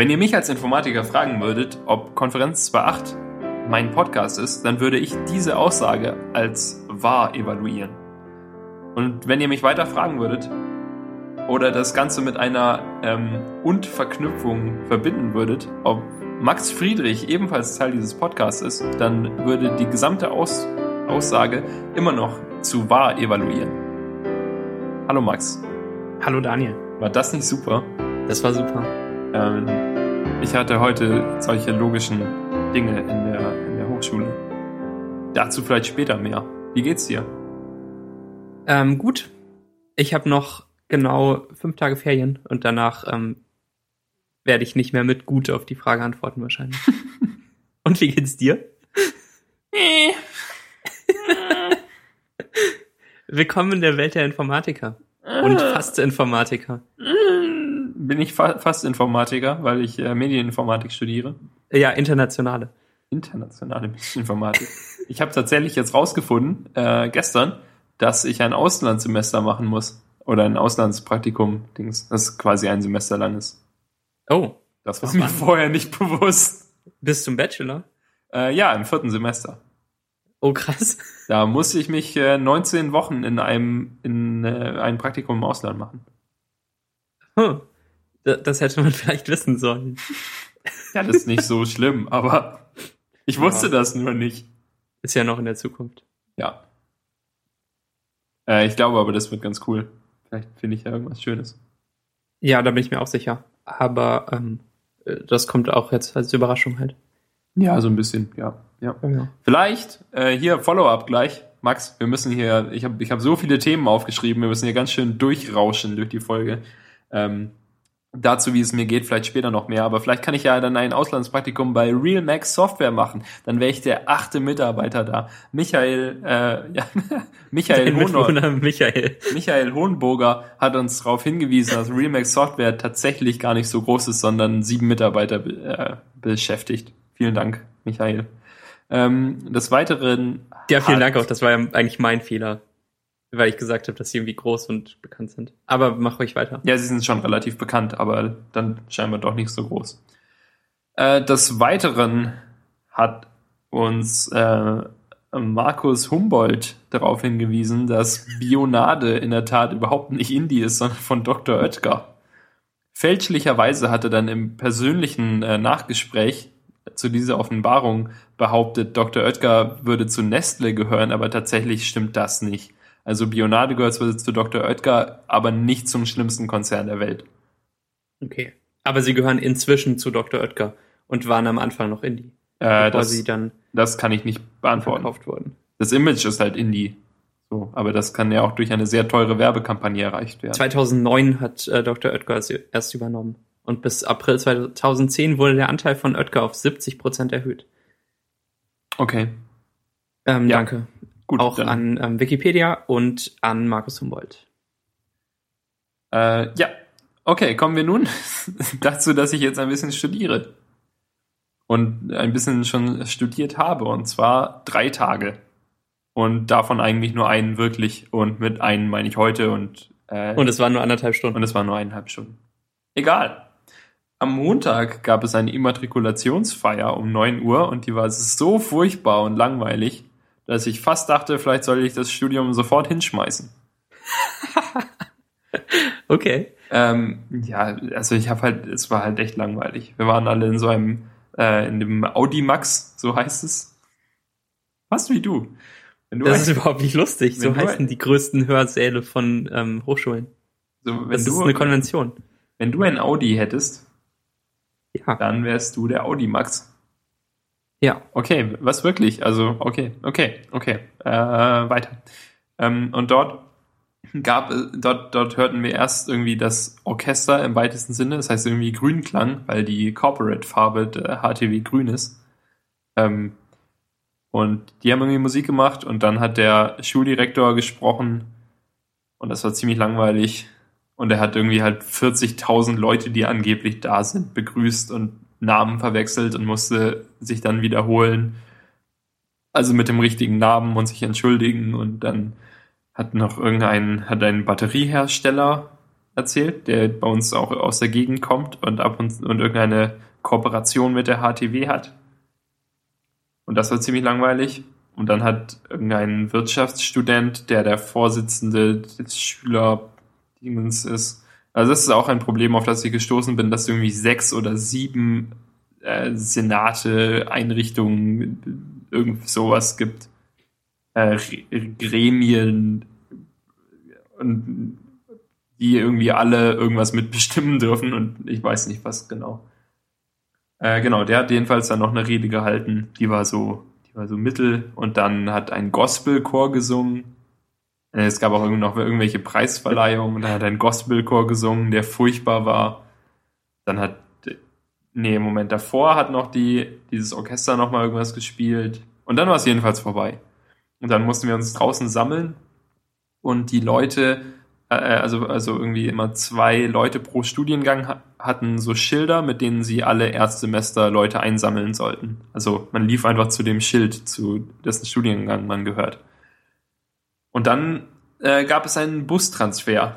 Wenn ihr mich als Informatiker fragen würdet, ob Konferenz 2.8 mein Podcast ist, dann würde ich diese Aussage als wahr evaluieren. Und wenn ihr mich weiter fragen würdet oder das Ganze mit einer ähm, Und-Verknüpfung verbinden würdet, ob Max Friedrich ebenfalls Teil dieses Podcasts ist, dann würde die gesamte Aus Aussage immer noch zu wahr evaluieren. Hallo Max. Hallo Daniel. War das nicht super? Das war super. Ähm, ich hatte heute solche logischen Dinge in der, in der Hochschule. Dazu vielleicht später mehr. Wie geht's dir? Ähm, gut. Ich habe noch genau fünf Tage Ferien und danach ähm, werde ich nicht mehr mit gut auf die Frage antworten wahrscheinlich. und wie geht's dir? Willkommen in der Welt der Informatiker und fast Informatiker bin ich fa fast Informatiker, weil ich äh, Medieninformatik studiere. Ja, internationale. Internationale Medieninformatik. ich habe tatsächlich jetzt rausgefunden, äh, gestern, dass ich ein Auslandssemester machen muss. Oder ein Auslandspraktikum, Dings, das quasi ein Semester lang ist. Oh. Das war mir vorher nicht bewusst. Bis zum Bachelor? Äh, ja, im vierten Semester. Oh, krass. Da musste ich mich äh, 19 Wochen in einem in äh, ein Praktikum im Ausland machen. Hm. Das hätte man vielleicht wissen sollen. Ja, das ist nicht so schlimm, aber ich wusste ja. das nur nicht. Ist ja noch in der Zukunft. Ja. Äh, ich glaube aber, das wird ganz cool. Vielleicht finde ich ja irgendwas Schönes. Ja, da bin ich mir auch sicher. Aber ähm, das kommt auch jetzt als Überraschung halt. Ja, so ein bisschen, ja. ja. ja. Vielleicht, äh, hier Follow-up gleich. Max, wir müssen hier, ich habe ich hab so viele Themen aufgeschrieben, wir müssen hier ganz schön durchrauschen durch die Folge. Ähm, Dazu, wie es mir geht, vielleicht später noch mehr, aber vielleicht kann ich ja dann ein Auslandspraktikum bei Real Max Software machen. Dann wäre ich der achte Mitarbeiter da. Michael, äh, ja, Michael, Michael. Michael Hohenburger hat uns darauf hingewiesen, dass Real Max Software tatsächlich gar nicht so groß ist, sondern sieben Mitarbeiter äh, beschäftigt. Vielen Dank, Michael. Ähm, des Weiteren. Ja, vielen Dank auch. Das war ja eigentlich mein Fehler weil ich gesagt habe, dass sie irgendwie groß und bekannt sind. Aber mach ruhig weiter. Ja, sie sind schon relativ bekannt, aber dann scheinbar doch nicht so groß. Äh, des Weiteren hat uns äh, Markus Humboldt darauf hingewiesen, dass Bionade in der Tat überhaupt nicht Indie ist, sondern von Dr. Oetker. Fälschlicherweise hatte dann im persönlichen äh, Nachgespräch zu dieser Offenbarung behauptet, Dr. Oetker würde zu Nestle gehören, aber tatsächlich stimmt das nicht. Also Bionade gehört zwar zu Dr. Oetker, aber nicht zum schlimmsten Konzern der Welt. Okay. Aber sie gehören inzwischen zu Dr. Oetker und waren am Anfang noch Indie. Äh, das, sie dann das kann ich nicht beantworten. Verkauft wurden. Das Image ist halt Indie. So, aber das kann ja auch durch eine sehr teure Werbekampagne erreicht werden. 2009 hat äh, Dr. Oetker erst übernommen. Und bis April 2010 wurde der Anteil von Oetker auf 70 Prozent erhöht. Okay. Ähm, ja. Danke. Gut, auch an ähm, Wikipedia und an Markus Humboldt. Äh, ja, okay, kommen wir nun dazu, dass ich jetzt ein bisschen studiere. Und ein bisschen schon studiert habe, und zwar drei Tage. Und davon eigentlich nur einen wirklich. Und mit einen meine ich heute und. Äh, und es waren nur anderthalb Stunden. Und es waren nur eineinhalb Stunden. Egal. Am Montag gab es eine Immatrikulationsfeier um 9 Uhr und die war so furchtbar und langweilig, dass ich fast dachte, vielleicht soll ich das Studium sofort hinschmeißen. okay. Ähm, ja, also ich habe halt, es war halt echt langweilig. Wir waren alle in so einem, äh, in dem Audimax, so heißt es. Fast wie du. du das ein, ist überhaupt nicht lustig. So heißen die größten Hörsäle von ähm, Hochschulen. So, das du, ist eine Konvention. Wenn du ein Audi hättest, ja. dann wärst du der Audimax. Ja. Okay, was wirklich? Also, okay, okay, okay. Äh, weiter. Ähm, und dort gab dort, dort hörten wir erst irgendwie das Orchester im weitesten Sinne, das heißt irgendwie Grünklang, weil die Corporate-Farbe der HTW grün ist. Ähm, und die haben irgendwie Musik gemacht und dann hat der Schuldirektor gesprochen und das war ziemlich langweilig. Und er hat irgendwie halt 40.000 Leute, die angeblich da sind, begrüßt und Namen verwechselt und musste sich dann wiederholen. Also mit dem richtigen Namen und sich entschuldigen und dann hat noch irgendein, hat ein Batteriehersteller erzählt, der bei uns auch aus der Gegend kommt und ab und, und irgendeine Kooperation mit der HTW hat. Und das war ziemlich langweilig. Und dann hat irgendein Wirtschaftsstudent, der der Vorsitzende des Schülerdingens ist, also das ist auch ein Problem, auf das ich gestoßen bin, dass irgendwie sechs oder sieben äh, Senate, Einrichtungen, irgend sowas gibt, äh, Gremien, und die irgendwie alle irgendwas mitbestimmen dürfen und ich weiß nicht was genau. Äh, genau, der hat jedenfalls dann noch eine Rede gehalten, die war so, die war so mittel und dann hat ein Gospelchor gesungen. Äh, es gab auch noch irgendwelche Preisverleihungen und dann hat ein Gospelchor gesungen, der furchtbar war. Dann hat, nee, im Moment davor hat noch die, dieses Orchester nochmal irgendwas gespielt und dann war es jedenfalls vorbei. Und dann mussten wir uns draußen sammeln und die Leute, äh, also, also irgendwie immer zwei Leute pro Studiengang hatten so Schilder, mit denen sie alle Erstsemester Leute einsammeln sollten. Also man lief einfach zu dem Schild, zu dessen Studiengang man gehört. Und dann äh, gab es einen Bustransfer.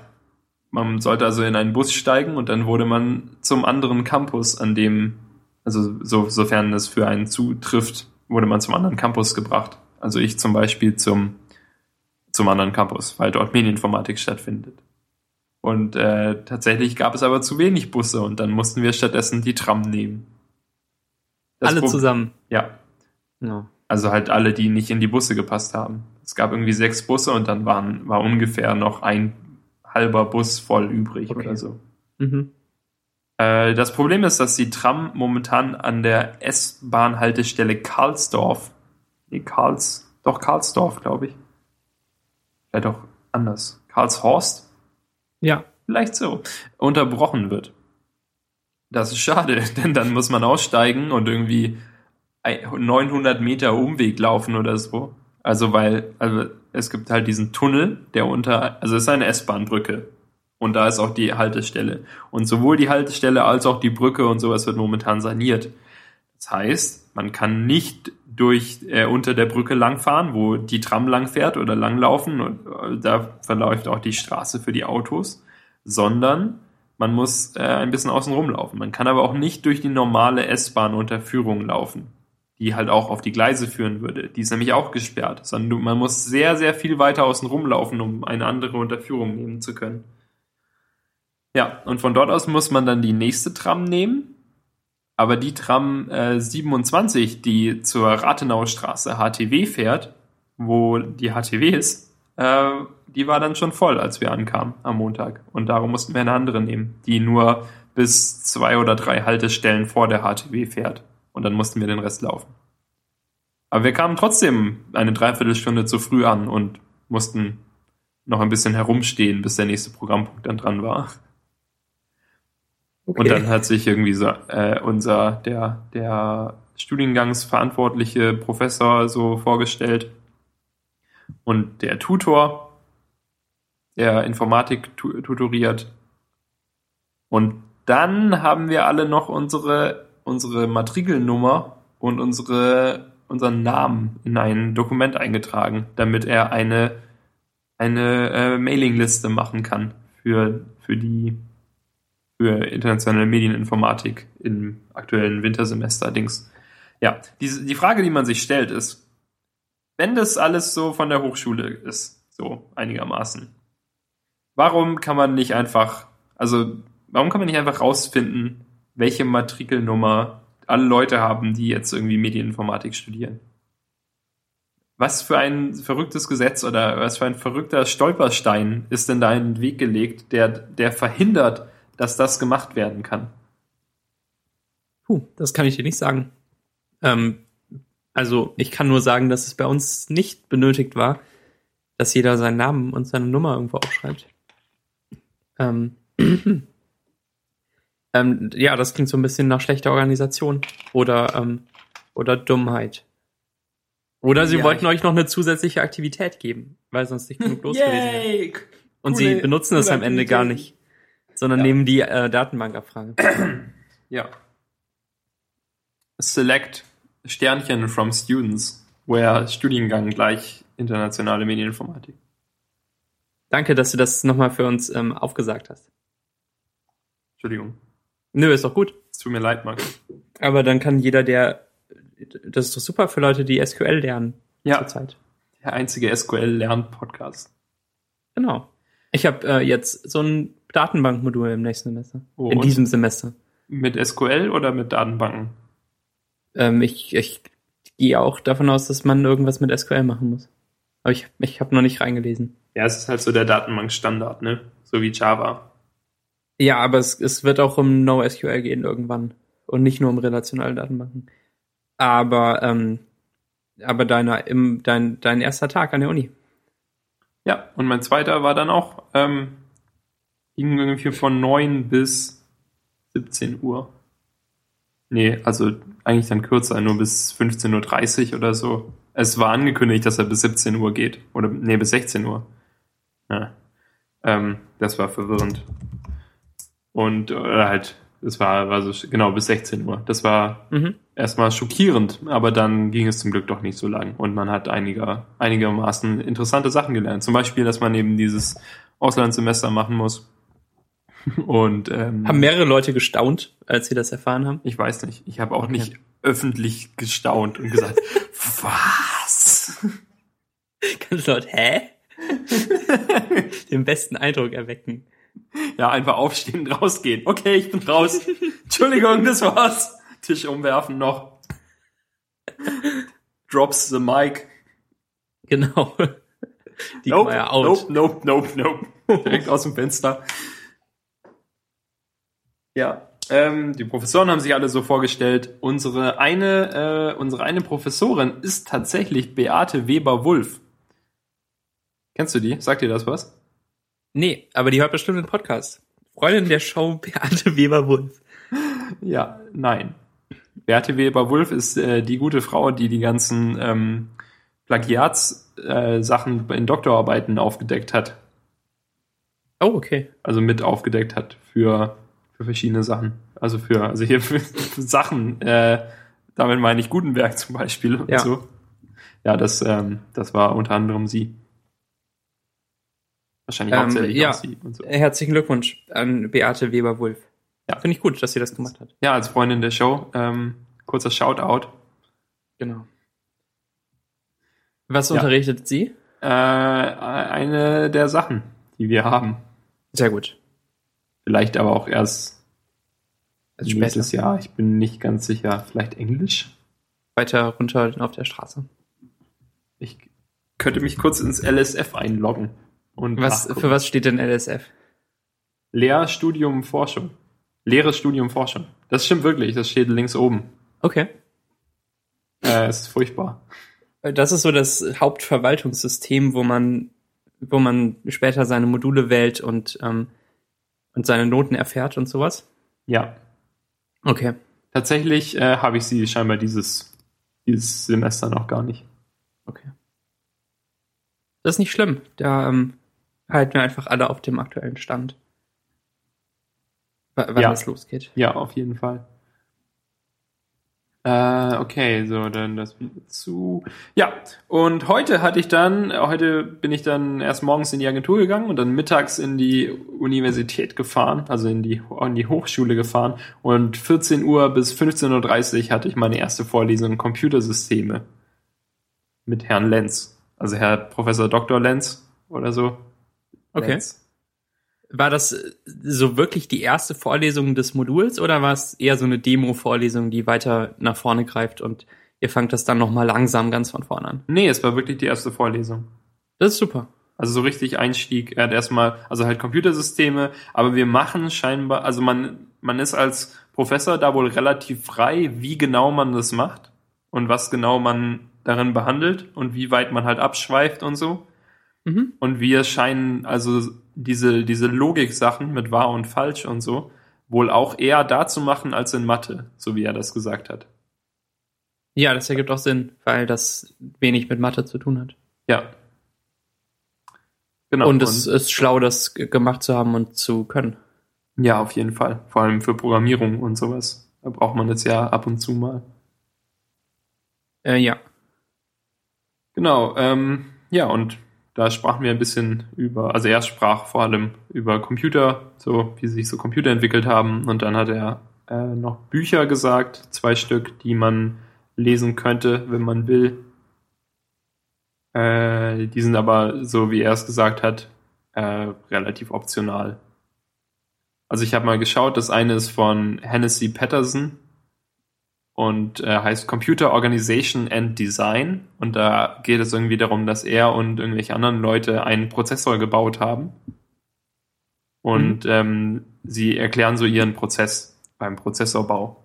Man sollte also in einen Bus steigen und dann wurde man zum anderen Campus, an dem, also so, sofern es für einen zutrifft, wurde man zum anderen Campus gebracht. Also ich zum Beispiel zum zum anderen Campus, weil dort Medieninformatik stattfindet. Und äh, tatsächlich gab es aber zu wenig Busse und dann mussten wir stattdessen die Tram nehmen. Das alle Pro zusammen? Ja. No. Also halt alle, die nicht in die Busse gepasst haben. Es gab irgendwie sechs Busse und dann waren, war ungefähr noch ein halber Bus voll übrig okay. oder so. Mhm. Äh, das Problem ist, dass die Tram momentan an der S-Bahn-Haltestelle Karlsdorf, nee, Karls, doch Karlsdorf, glaube ich, vielleicht auch anders, Karlshorst? Ja. Vielleicht so, unterbrochen wird. Das ist schade, denn dann muss man aussteigen und irgendwie 900 Meter Umweg laufen oder so. Also weil, also es gibt halt diesen Tunnel, der unter, also es ist eine S-Bahn-Brücke. Und da ist auch die Haltestelle. Und sowohl die Haltestelle als auch die Brücke und sowas wird momentan saniert. Das heißt, man kann nicht durch äh, unter der Brücke langfahren, wo die Tram langfährt oder langlaufen und äh, da verläuft auch die Straße für die Autos, sondern man muss äh, ein bisschen außen rumlaufen. Man kann aber auch nicht durch die normale S-Bahn-Unterführung laufen, die halt auch auf die Gleise führen würde. Die ist nämlich auch gesperrt, sondern man muss sehr, sehr viel weiter außen rumlaufen, um eine andere Unterführung nehmen zu können. Ja, und von dort aus muss man dann die nächste Tram nehmen aber die Tram äh, 27, die zur Rathenauer Straße HTW fährt, wo die HTW ist, äh, die war dann schon voll, als wir ankamen am Montag. Und darum mussten wir eine andere nehmen, die nur bis zwei oder drei Haltestellen vor der HTW fährt. Und dann mussten wir den Rest laufen. Aber wir kamen trotzdem eine Dreiviertelstunde zu früh an und mussten noch ein bisschen herumstehen, bis der nächste Programmpunkt dann dran war. Okay. Und dann hat sich irgendwie so äh, unser, der, der Studiengangsverantwortliche Professor so vorgestellt und der Tutor, der Informatik tutoriert. Und dann haben wir alle noch unsere, unsere Matrikelnummer und unsere, unseren Namen in ein Dokument eingetragen, damit er eine, eine äh, Mailingliste machen kann für, für die für internationale Medieninformatik im aktuellen Wintersemester Dings. Ja, die, die Frage, die man sich stellt, ist, wenn das alles so von der Hochschule ist, so einigermaßen, warum kann man nicht einfach, also warum kann man nicht einfach rausfinden, welche Matrikelnummer alle Leute haben, die jetzt irgendwie Medieninformatik studieren? Was für ein verrücktes Gesetz oder was für ein verrückter Stolperstein ist denn da in den Weg gelegt, der, der verhindert, dass das gemacht werden kann? Puh, das kann ich dir nicht sagen. Ähm, also ich kann nur sagen, dass es bei uns nicht benötigt war, dass jeder seinen Namen und seine Nummer irgendwo aufschreibt. Ähm, ähm, ja, das klingt so ein bisschen nach schlechter Organisation oder, ähm, oder Dummheit. Oder sie ja, wollten euch noch eine zusätzliche Aktivität geben, weil sonst nicht genug los gewesen wäre. Und coole, sie benutzen es am Ende gar nicht sondern ja. nehmen die äh, Datenbankabfrage. ja. Select Sternchen from Students, where Studiengang gleich internationale Medieninformatik. Danke, dass du das nochmal für uns ähm, aufgesagt hast. Entschuldigung. Nö, ist doch gut. Es tut mir leid, Max. Aber dann kann jeder, der, das ist doch super für Leute, die SQL lernen. Ja. Zurzeit. Der einzige SQL-Lern-Podcast. Genau. Ich habe äh, jetzt so ein Datenbankmodul im nächsten Semester. Oh, in diesem Semester. Mit SQL oder mit Datenbanken? Ähm, ich ich gehe auch davon aus, dass man irgendwas mit SQL machen muss. Aber ich, ich habe noch nicht reingelesen. Ja, es ist halt so der Datenbankstandard, ne? So wie Java. Ja, aber es, es wird auch um NoSQL gehen irgendwann. Und nicht nur um relationale Datenbanken. Aber, ähm, aber deiner, im, dein, dein erster Tag an der Uni. Ja, und mein zweiter war dann auch, ähm, irgendwie von 9 bis 17 Uhr. Nee, also eigentlich dann kürzer, nur bis 15.30 Uhr oder so. Es war angekündigt, dass er bis 17 Uhr geht. Oder, nee, bis 16 Uhr. Ja. Ähm, das war verwirrend. Und oder halt, es war, war so, genau, bis 16 Uhr. Das war mhm. erstmal schockierend, aber dann ging es zum Glück doch nicht so lang. Und man hat einiger, einigermaßen interessante Sachen gelernt. Zum Beispiel, dass man eben dieses Auslandssemester machen muss. Und ähm, haben mehrere Leute gestaunt, als sie das erfahren haben? Ich weiß nicht. Ich habe auch okay. nicht öffentlich gestaunt und gesagt, was? Ganz laut, hä? Den besten Eindruck erwecken. Ja, einfach aufstehen, rausgehen. Okay, ich bin raus. Entschuldigung, das war's. Tisch umwerfen noch. Drops the mic. Genau. Die nope, out. Nope, nope, nope, nope. Direkt aus dem Fenster. Ja, ähm, die Professoren haben sich alle so vorgestellt. Unsere eine, äh, unsere eine Professorin ist tatsächlich Beate Weber-Wulff. Kennst du die? Sagt dir das was? Nee, aber die hört bestimmt den Podcast. Freundin der Show Beate Weber-Wulff. Ja, nein. Beate Weber-Wulff ist äh, die gute Frau, die die ganzen ähm, Plagiatssachen äh, in Doktorarbeiten aufgedeckt hat. Oh, okay. Also mit aufgedeckt hat für für verschiedene Sachen. Also für, also hier für, für Sachen, äh, damit meine ich Gutenberg zum Beispiel und ja. so. Ja, das, ähm, das war unter anderem sie. Wahrscheinlich ähm, hauptsächlich ja. sie und so. Herzlichen Glückwunsch an Beate Weber-Wulff. Ja. Finde ich gut, dass sie das gemacht hat. Ja, als Freundin der Show. Ähm, kurzer Shoutout. Genau. Was ja. unterrichtet sie? Äh, eine der Sachen, die wir haben. Sehr gut. Vielleicht aber auch erst also nächstes später. Jahr. Ich bin nicht ganz sicher. Vielleicht Englisch? Weiter runter auf der Straße. Ich könnte mich kurz ins LSF einloggen. Und was, für was steht denn LSF? Lehrstudium Forschung. Leeres Studium Forschung. Das stimmt wirklich. Das steht links oben. Okay. Äh, es ist furchtbar. Das ist so das Hauptverwaltungssystem, wo man, wo man später seine Module wählt und ähm, und seine Noten erfährt und sowas? Ja. Okay. Tatsächlich äh, habe ich sie scheinbar dieses, dieses Semester noch gar nicht. Okay. Das ist nicht schlimm. Da ähm, halten wir einfach alle auf dem aktuellen Stand. W wann ja. es losgeht. Ja, auf jeden Fall. Äh, okay, so, dann das zu. Ja, und heute hatte ich dann, heute bin ich dann erst morgens in die Agentur gegangen und dann mittags in die Universität gefahren, also in die, in die Hochschule gefahren. Und 14 Uhr bis 15.30 Uhr hatte ich meine erste Vorlesung Computersysteme mit Herrn Lenz. Also Herr Professor Dr. Lenz oder so. Okay. Lenz. War das äh, so wirklich die erste Vorlesung des Moduls oder war es eher so eine Demo-Vorlesung, die weiter nach vorne greift und ihr fangt das dann nochmal langsam ganz von vorne an? Nee, es war wirklich die erste Vorlesung. Das ist super. Also so richtig Einstieg. Er hat erstmal, also halt Computersysteme, aber wir machen scheinbar, also man, man ist als Professor da wohl relativ frei, wie genau man das macht und was genau man darin behandelt und wie weit man halt abschweift und so. Mhm. Und wir scheinen also diese, diese Logik-Sachen mit wahr und falsch und so wohl auch eher da zu machen als in Mathe, so wie er das gesagt hat. Ja, das ergibt auch Sinn, weil das wenig mit Mathe zu tun hat. Ja. Genau. Und es und ist schlau, das gemacht zu haben und zu können. Ja, auf jeden Fall. Vor allem für Programmierung und sowas. Da braucht man das ja ab und zu mal. Äh, ja. Genau. Ähm, ja, und da sprachen wir ein bisschen über, also er sprach vor allem über Computer, so wie sich so Computer entwickelt haben. Und dann hat er äh, noch Bücher gesagt, zwei Stück, die man lesen könnte, wenn man will. Äh, die sind aber, so wie er es gesagt hat, äh, relativ optional. Also ich habe mal geschaut, das eine ist von Hennessy Patterson und äh, heißt Computer Organization and Design. Und da geht es irgendwie darum, dass er und irgendwelche anderen Leute einen Prozessor gebaut haben. Und mhm. ähm, sie erklären so ihren Prozess beim Prozessorbau.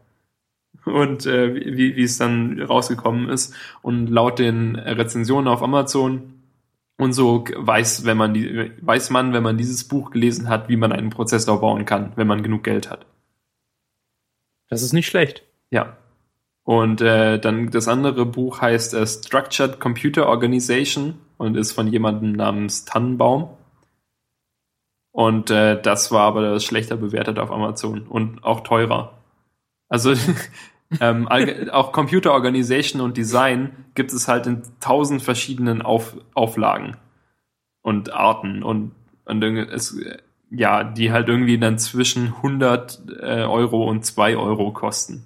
Und äh, wie, wie es dann rausgekommen ist. Und laut den Rezensionen auf Amazon und so weiß, wenn man die, weiß man, wenn man dieses Buch gelesen hat, wie man einen Prozessor bauen kann, wenn man genug Geld hat. Das ist nicht schlecht. Ja. Und äh, dann das andere Buch heißt äh, Structured Computer Organization und ist von jemandem namens Tannenbaum. Und äh, das war aber schlechter bewertet auf Amazon und auch teurer. Also ähm, auch Computer Organization und Design gibt es halt in tausend verschiedenen Auf Auflagen und Arten und, und es, ja, die halt irgendwie dann zwischen 100 äh, Euro und 2 Euro kosten.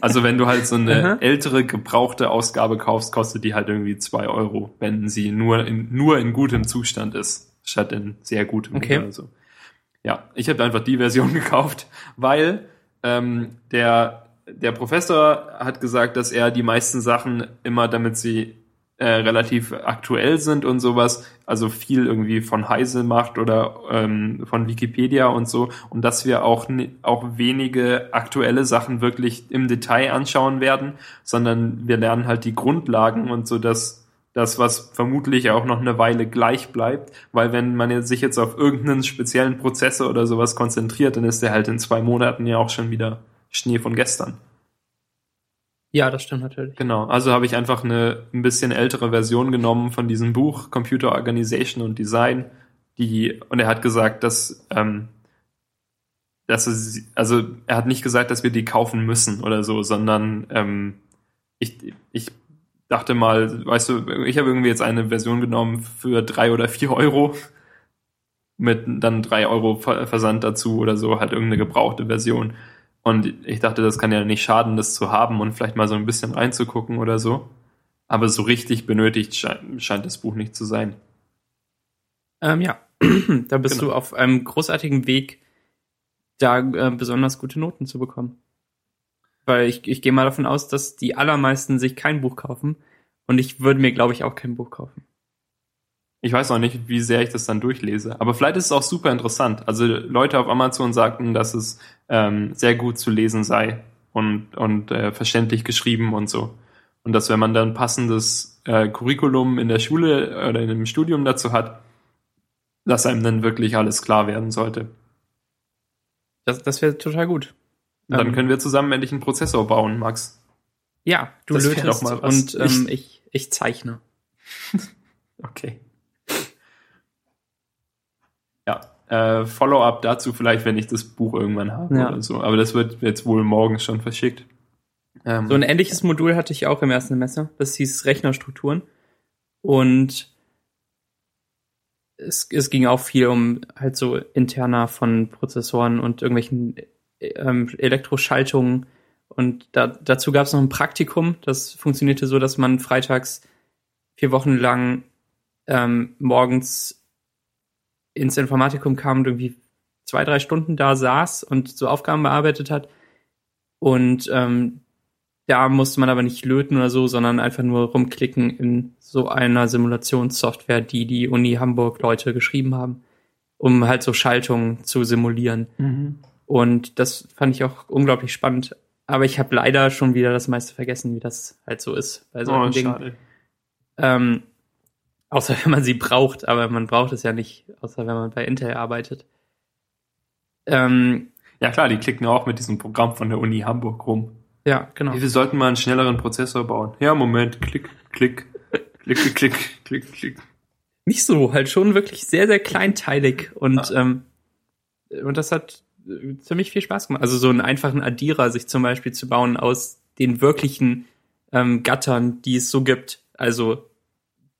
Also wenn du halt so eine ältere, gebrauchte Ausgabe kaufst, kostet die halt irgendwie zwei Euro, wenn sie nur in, nur in gutem Zustand ist, statt in sehr gutem. Okay. Also, ja, ich habe einfach die Version gekauft, weil ähm, der, der Professor hat gesagt, dass er die meisten Sachen immer, damit sie äh, relativ aktuell sind und sowas, also viel irgendwie von Heise macht oder ähm, von Wikipedia und so. Und dass wir auch auch wenige aktuelle Sachen wirklich im Detail anschauen werden, sondern wir lernen halt die Grundlagen und so dass das, was vermutlich auch noch eine Weile gleich bleibt, weil wenn man sich jetzt auf irgendeinen speziellen Prozessor oder sowas konzentriert, dann ist der halt in zwei Monaten ja auch schon wieder Schnee von gestern. Ja, das stimmt natürlich. Genau, also habe ich einfach eine ein bisschen ältere Version genommen von diesem Buch Computer Organization und Design, die und er hat gesagt, dass ähm, dass es, also er hat nicht gesagt, dass wir die kaufen müssen oder so, sondern ähm, ich, ich dachte mal, weißt du, ich habe irgendwie jetzt eine Version genommen für drei oder vier Euro mit dann drei Euro Versand dazu oder so, halt irgendeine gebrauchte Version. Und ich dachte, das kann ja nicht schaden, das zu haben und vielleicht mal so ein bisschen reinzugucken oder so. Aber so richtig benötigt scheint, scheint das Buch nicht zu sein. Ähm, ja, da bist genau. du auf einem großartigen Weg, da äh, besonders gute Noten zu bekommen. Weil ich, ich gehe mal davon aus, dass die allermeisten sich kein Buch kaufen. Und ich würde mir, glaube ich, auch kein Buch kaufen. Ich weiß auch nicht, wie sehr ich das dann durchlese. Aber vielleicht ist es auch super interessant. Also Leute auf Amazon sagten, dass es ähm, sehr gut zu lesen sei und, und äh, verständlich geschrieben und so. Und dass wenn man dann passendes äh, Curriculum in der Schule oder in einem Studium dazu hat, dass einem dann wirklich alles klar werden sollte. Das, das wäre total gut. dann ähm, können wir zusammen endlich einen Prozessor bauen, Max. Ja, du lötest und ähm, ich, ich zeichne. okay. Ja, äh, Follow-up dazu vielleicht, wenn ich das Buch irgendwann habe ja. oder so. Aber das wird jetzt wohl morgen schon verschickt. Ähm, so ein ähnliches Modul hatte ich auch im ersten Semester. Das hieß Rechnerstrukturen. Und es, es ging auch viel um halt so interner von Prozessoren und irgendwelchen ähm, Elektroschaltungen. Und da, dazu gab es noch ein Praktikum. Das funktionierte so, dass man freitags vier Wochen lang ähm, morgens ins Informatikum kam und irgendwie zwei, drei Stunden da saß und so Aufgaben bearbeitet hat. Und ähm, da musste man aber nicht löten oder so, sondern einfach nur rumklicken in so einer Simulationssoftware, die die Uni Hamburg Leute geschrieben haben, um halt so Schaltungen zu simulieren. Mhm. Und das fand ich auch unglaublich spannend. Aber ich habe leider schon wieder das meiste vergessen, wie das halt so ist bei solchen oh, Dingen. Ähm, Außer wenn man sie braucht, aber man braucht es ja nicht, außer wenn man bei Intel arbeitet. Ähm, ja klar, die klicken auch mit diesem Programm von der Uni Hamburg rum. Ja, genau. Wir sollten mal einen schnelleren Prozessor bauen. Ja, Moment, klick, klick, klick, klick, klick, klick, klick. Nicht so, halt schon wirklich sehr, sehr kleinteilig und, ah. ähm, und das hat äh, ziemlich viel Spaß gemacht. Also so einen einfachen Addierer sich zum Beispiel zu bauen aus den wirklichen ähm, Gattern, die es so gibt. Also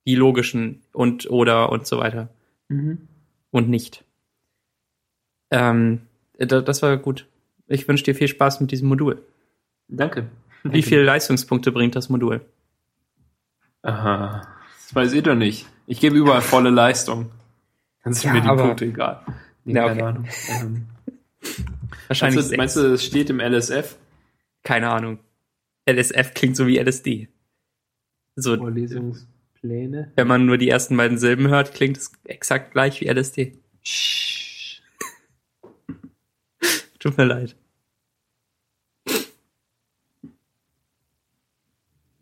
die logischen und oder und so weiter. Mhm. Und nicht. Ähm, das war gut. Ich wünsche dir viel Spaß mit diesem Modul. Danke. Wie viele Leistungspunkte bringt das Modul? Aha, das weiß ich doch nicht. Ich gebe überall volle Leistung. Dann sind ja, mir die aber, Punkte egal. Nee, ja, okay. keine Ahnung. Ähm, Wahrscheinlich. Meinst du, meinst du, es steht im LSF? Keine Ahnung. LSF klingt so wie LSD. So, Vorlesungspläne. Wenn man nur die ersten beiden Silben hört, klingt es exakt gleich wie LSD. Tut mir leid.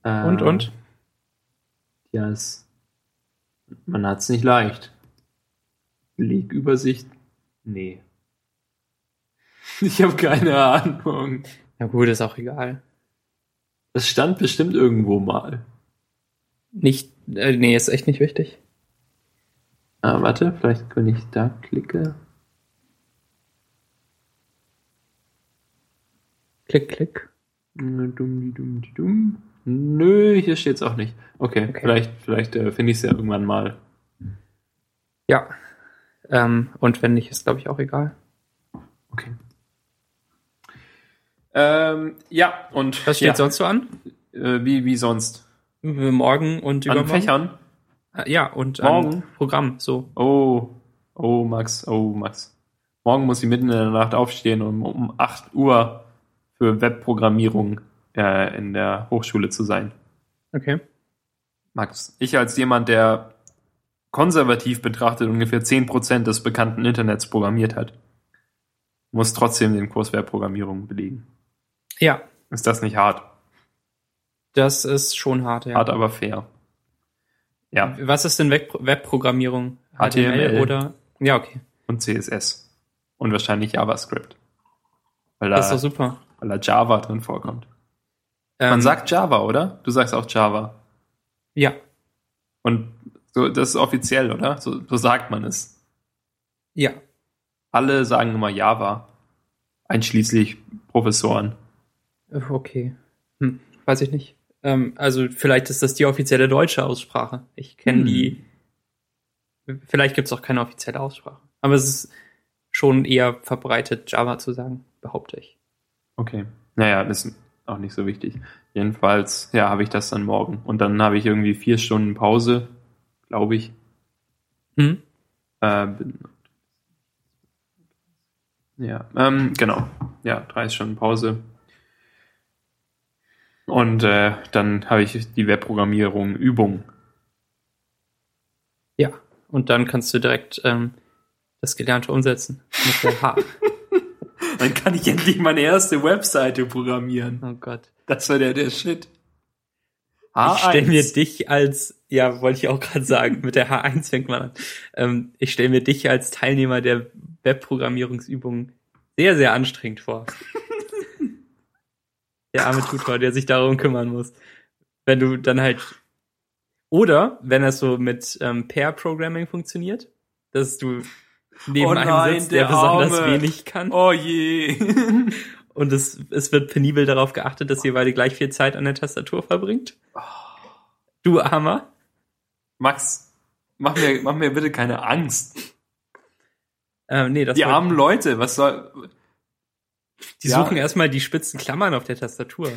Äh, und, und? Ja, es, man hat es nicht leicht. Legübersicht? Nee. Ich habe keine Ahnung. Ja gut, ist auch egal. Das stand bestimmt irgendwo mal. Nicht, äh, nee, ist echt nicht wichtig. Ah, warte, vielleicht, wenn ich da klicke. Klick, klick. Dumm, dumm, dumm. Nö, hier steht's auch nicht. Okay, okay. vielleicht, vielleicht äh, finde ich es ja irgendwann mal. Ja. Ähm, und wenn nicht, ist glaube ich auch egal. Okay. Ähm, ja, und. Was steht ja. sonst so an? Äh, wie, wie sonst? Morgen und übermorgen. An Fächern? Äh, ja, und morgen. Programm, so. Oh, oh, Max, oh, Max. Morgen muss ich mitten in der Nacht aufstehen und um 8 Uhr für Webprogrammierung äh, in der Hochschule zu sein. Okay. Max, ich als jemand, der konservativ betrachtet ungefähr 10% des bekannten Internets programmiert hat, muss trotzdem den Kurs Webprogrammierung belegen. Ja. Ist das nicht hart? Das ist schon hart, ja. Hart, aber fair. Ja. Was ist denn Web Webprogrammierung? HTML, HTML oder? Ja, okay. Und CSS. Und wahrscheinlich JavaScript. Weil da, das ist doch super. Weil da Java drin vorkommt. Ähm, Man sagt Java, oder? Du sagst auch Java. Ja. Und so, das ist offiziell, oder? So, so sagt man es. Ja. Alle sagen immer Java. Einschließlich Professoren. Okay. Hm, weiß ich nicht. Ähm, also vielleicht ist das die offizielle deutsche Aussprache. Ich kenne hm. die. Vielleicht gibt es auch keine offizielle Aussprache. Aber es ist schon eher verbreitet, Java zu sagen, behaupte ich. Okay. Naja, das ist auch nicht so wichtig. Jedenfalls, ja, habe ich das dann morgen. Und dann habe ich irgendwie vier Stunden Pause, glaube ich. Hm? Äh, ja, ähm, genau. Ja, 30 Stunden Pause. Und äh, dann habe ich die Webprogrammierung Übung. Ja, und dann kannst du direkt ähm, das Gelernte umsetzen mit der H. Dann kann ich endlich meine erste Webseite programmieren. Oh Gott. Das war der, der Shit. H1. Ich stelle mir dich als, ja, wollte ich auch gerade sagen, mit der H1 fängt man an. Ähm, ich stelle mir dich als Teilnehmer der Webprogrammierungsübung sehr, sehr anstrengend vor. Der arme Tutor, der sich darum kümmern muss. Wenn du dann halt, oder wenn das so mit ähm, Pair-Programming funktioniert, dass du neben oh nein, einem sitzt, der, der besonders wenig kann. Oh je. Und es, es wird penibel darauf geachtet, dass ihr beide gleich viel Zeit an der Tastatur verbringt. Du Armer. Max, mach mir, mach mir bitte keine Angst. Ähm, nee, das die armen Leute, was soll. Die ja. suchen erstmal die spitzen Klammern auf der Tastatur.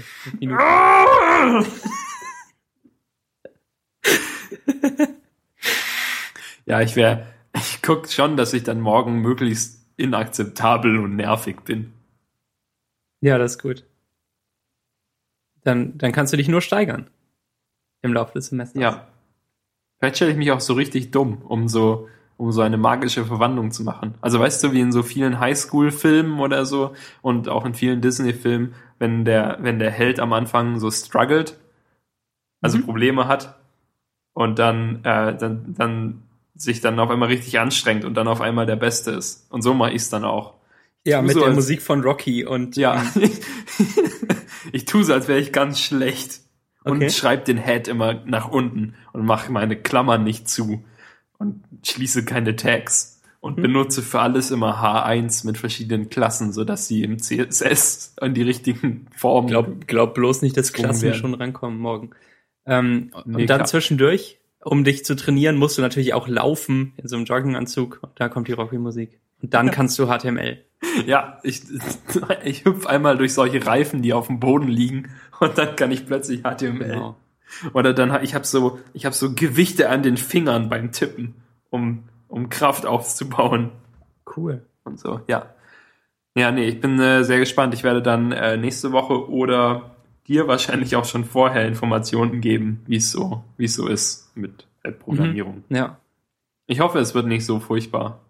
ja, ich wäre ich gucke schon, dass ich dann morgen möglichst inakzeptabel und nervig bin. Ja, das ist gut. Dann, dann kannst du dich nur steigern im Laufe des Semesters. Ja. Vielleicht stelle ich mich auch so richtig dumm, um so, um so eine magische Verwandlung zu machen. Also weißt du, wie in so vielen Highschool-Filmen oder so und auch in vielen Disney-Filmen, wenn der, wenn der Held am Anfang so struggelt, also mhm. Probleme hat und dann, äh, dann, dann sich dann auf einmal richtig anstrengt und dann auf einmal der Beste ist. Und so mache ich es dann auch. Ja, mit so, der Musik von Rocky und. Ja. ich tue so, als wäre ich ganz schlecht. Und okay. schreibe den Head immer nach unten und mache meine Klammern nicht zu und schließe keine Tags und hm. benutze für alles immer H1 mit verschiedenen Klassen, sodass sie im CSS in die richtigen Formen. Glaub, glaub bloß nicht, dass Klassen werden. schon rankommen morgen. Ähm, nee, und dann klar. zwischendurch um dich zu trainieren, musst du natürlich auch laufen in so einem Jogginganzug. Da kommt die Rocky-Musik. Und dann kannst du HTML. Ja, ich, ich hüpf einmal durch solche Reifen, die auf dem Boden liegen, und dann kann ich plötzlich HTML. Genau. Oder dann ich habe so ich habe so Gewichte an den Fingern beim Tippen, um um Kraft aufzubauen. Cool. Und so, ja. Ja, nee, ich bin äh, sehr gespannt. Ich werde dann äh, nächste Woche oder dir wahrscheinlich auch schon vorher Informationen geben, wie es so, es so ist mit Programmierung. Mhm, ja. Ich hoffe, es wird nicht so furchtbar.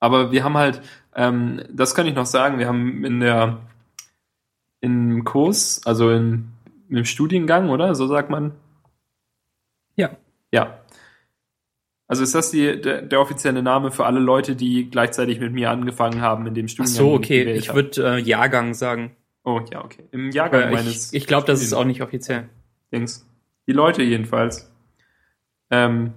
Aber wir haben halt, ähm, das kann ich noch sagen, wir haben in der im Kurs, also in, im Studiengang, oder? So sagt man. Ja. Ja. Also ist das die, der, der offizielle Name für alle Leute, die gleichzeitig mit mir angefangen haben in dem Studiengang? Ach so, okay. Ich würde äh, Jahrgang sagen. Oh, ja, okay. Im Jahrgang äh, meines. Ich, ich glaube, das ist auch nicht offiziell. Dings. Die Leute jedenfalls. Ähm,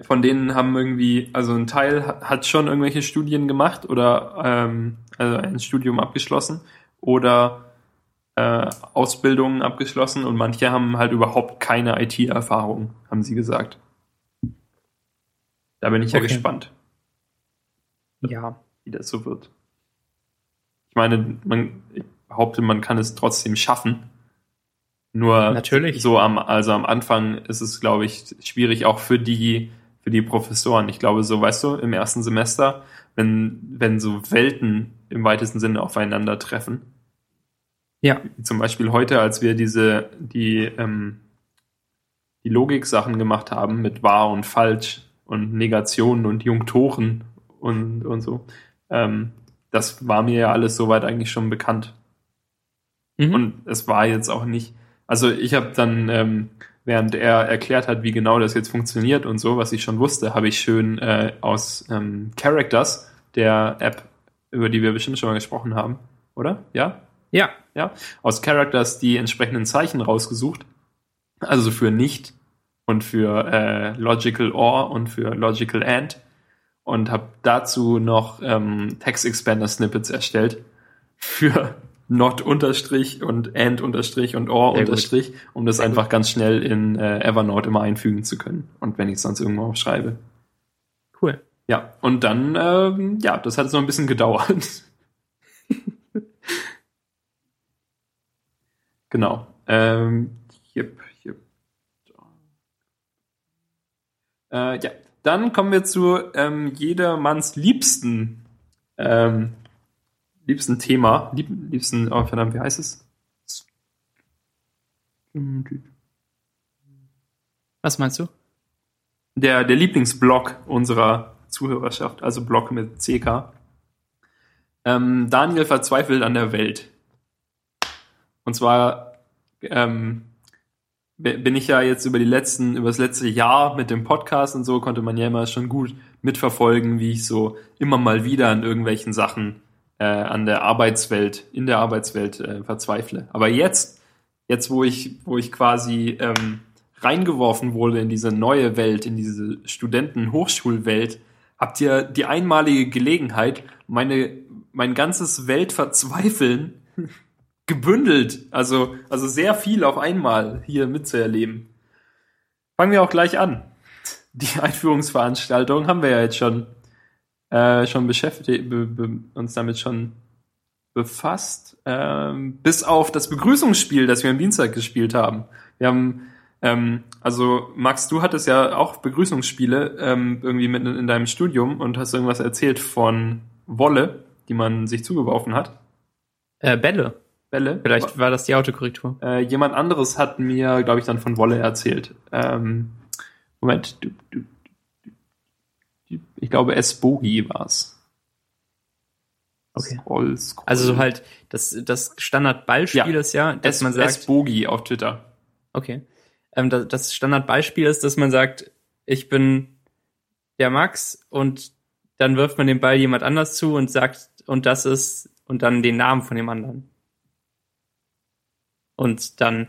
von denen haben irgendwie, also ein Teil hat schon irgendwelche Studien gemacht oder ähm, also ein Studium abgeschlossen oder äh, Ausbildungen abgeschlossen und manche haben halt überhaupt keine IT-Erfahrung, haben sie gesagt. Da bin ich ja gespannt. Ja. Wie das so wird. Ich meine, man, ich behaupte, man kann es trotzdem schaffen. Nur Natürlich. so am, also am Anfang ist es, glaube ich, schwierig auch für die, für die Professoren. Ich glaube, so, weißt du, im ersten Semester, wenn, wenn so Welten im weitesten Sinne aufeinandertreffen, ja. Zum Beispiel heute, als wir diese, die, ähm, die Logik-Sachen gemacht haben mit wahr und falsch und Negationen und Junktoren und, und so. Ähm, das war mir ja alles soweit eigentlich schon bekannt. Mhm. Und es war jetzt auch nicht, also ich habe dann, ähm, während er erklärt hat, wie genau das jetzt funktioniert und so, was ich schon wusste, habe ich schön äh, aus ähm, Characters, der App, über die wir bestimmt schon mal gesprochen haben, oder? Ja? Ja. Ja. Aus Characters die entsprechenden Zeichen rausgesucht. Also für nicht und für äh, Logical OR und für Logical AND. Und habe dazu noch ähm, Text Expander Snippets erstellt für Not unterstrich und And unterstrich und Or Sehr unterstrich, gut. um das Sehr einfach gut. ganz schnell in äh, Evernote immer einfügen zu können. Und wenn ich es sonst irgendwo aufschreibe. Cool. Ja, und dann, ähm, ja, das hat so ein bisschen gedauert. Genau. Ähm, yep, yep. Äh, ja, dann kommen wir zu ähm, jedermanns liebsten ähm, liebsten Thema, lieb, liebsten, oh verdammt, wie heißt es? Was meinst du? Der, der Lieblingsblog unserer Zuhörerschaft, also Blog mit CK. Ähm, Daniel verzweifelt an der Welt. Und zwar ähm, bin ich ja jetzt über die letzten, über das letzte Jahr mit dem Podcast und so konnte man ja immer schon gut mitverfolgen, wie ich so immer mal wieder an irgendwelchen Sachen äh, an der Arbeitswelt, in der Arbeitswelt äh, verzweifle. Aber jetzt, jetzt wo ich, wo ich quasi ähm, reingeworfen wurde in diese neue Welt, in diese Studenten-Hochschulwelt, habt ihr die einmalige Gelegenheit, meine, mein ganzes Weltverzweifeln gebündelt, also, also sehr viel auf einmal hier mitzuerleben. Fangen wir auch gleich an. Die Einführungsveranstaltung haben wir ja jetzt schon, äh, schon beschäftigt, be, be, uns damit schon befasst, ähm, bis auf das Begrüßungsspiel, das wir am Dienstag gespielt haben. Wir haben, ähm, also Max, du hattest ja auch Begrüßungsspiele ähm, irgendwie mit in deinem Studium und hast irgendwas erzählt von Wolle, die man sich zugeworfen hat. Äh, Bälle. Bälle. Vielleicht war das die Autokorrektur. Äh, jemand anderes hat mir, glaube ich, dann von Wolle erzählt. Ähm, Moment. Du, du, du, ich glaube, S-Bogi war es. Okay. Scroll, scroll. Also so halt, das, das Standardbeispiel ja. ist ja, dass S man sagt. S-Bogi auf Twitter. Okay. Ähm, das, das Standardbeispiel ist, dass man sagt, ich bin der Max und dann wirft man den Ball jemand anders zu und sagt, und das ist, und dann den Namen von dem anderen. Und dann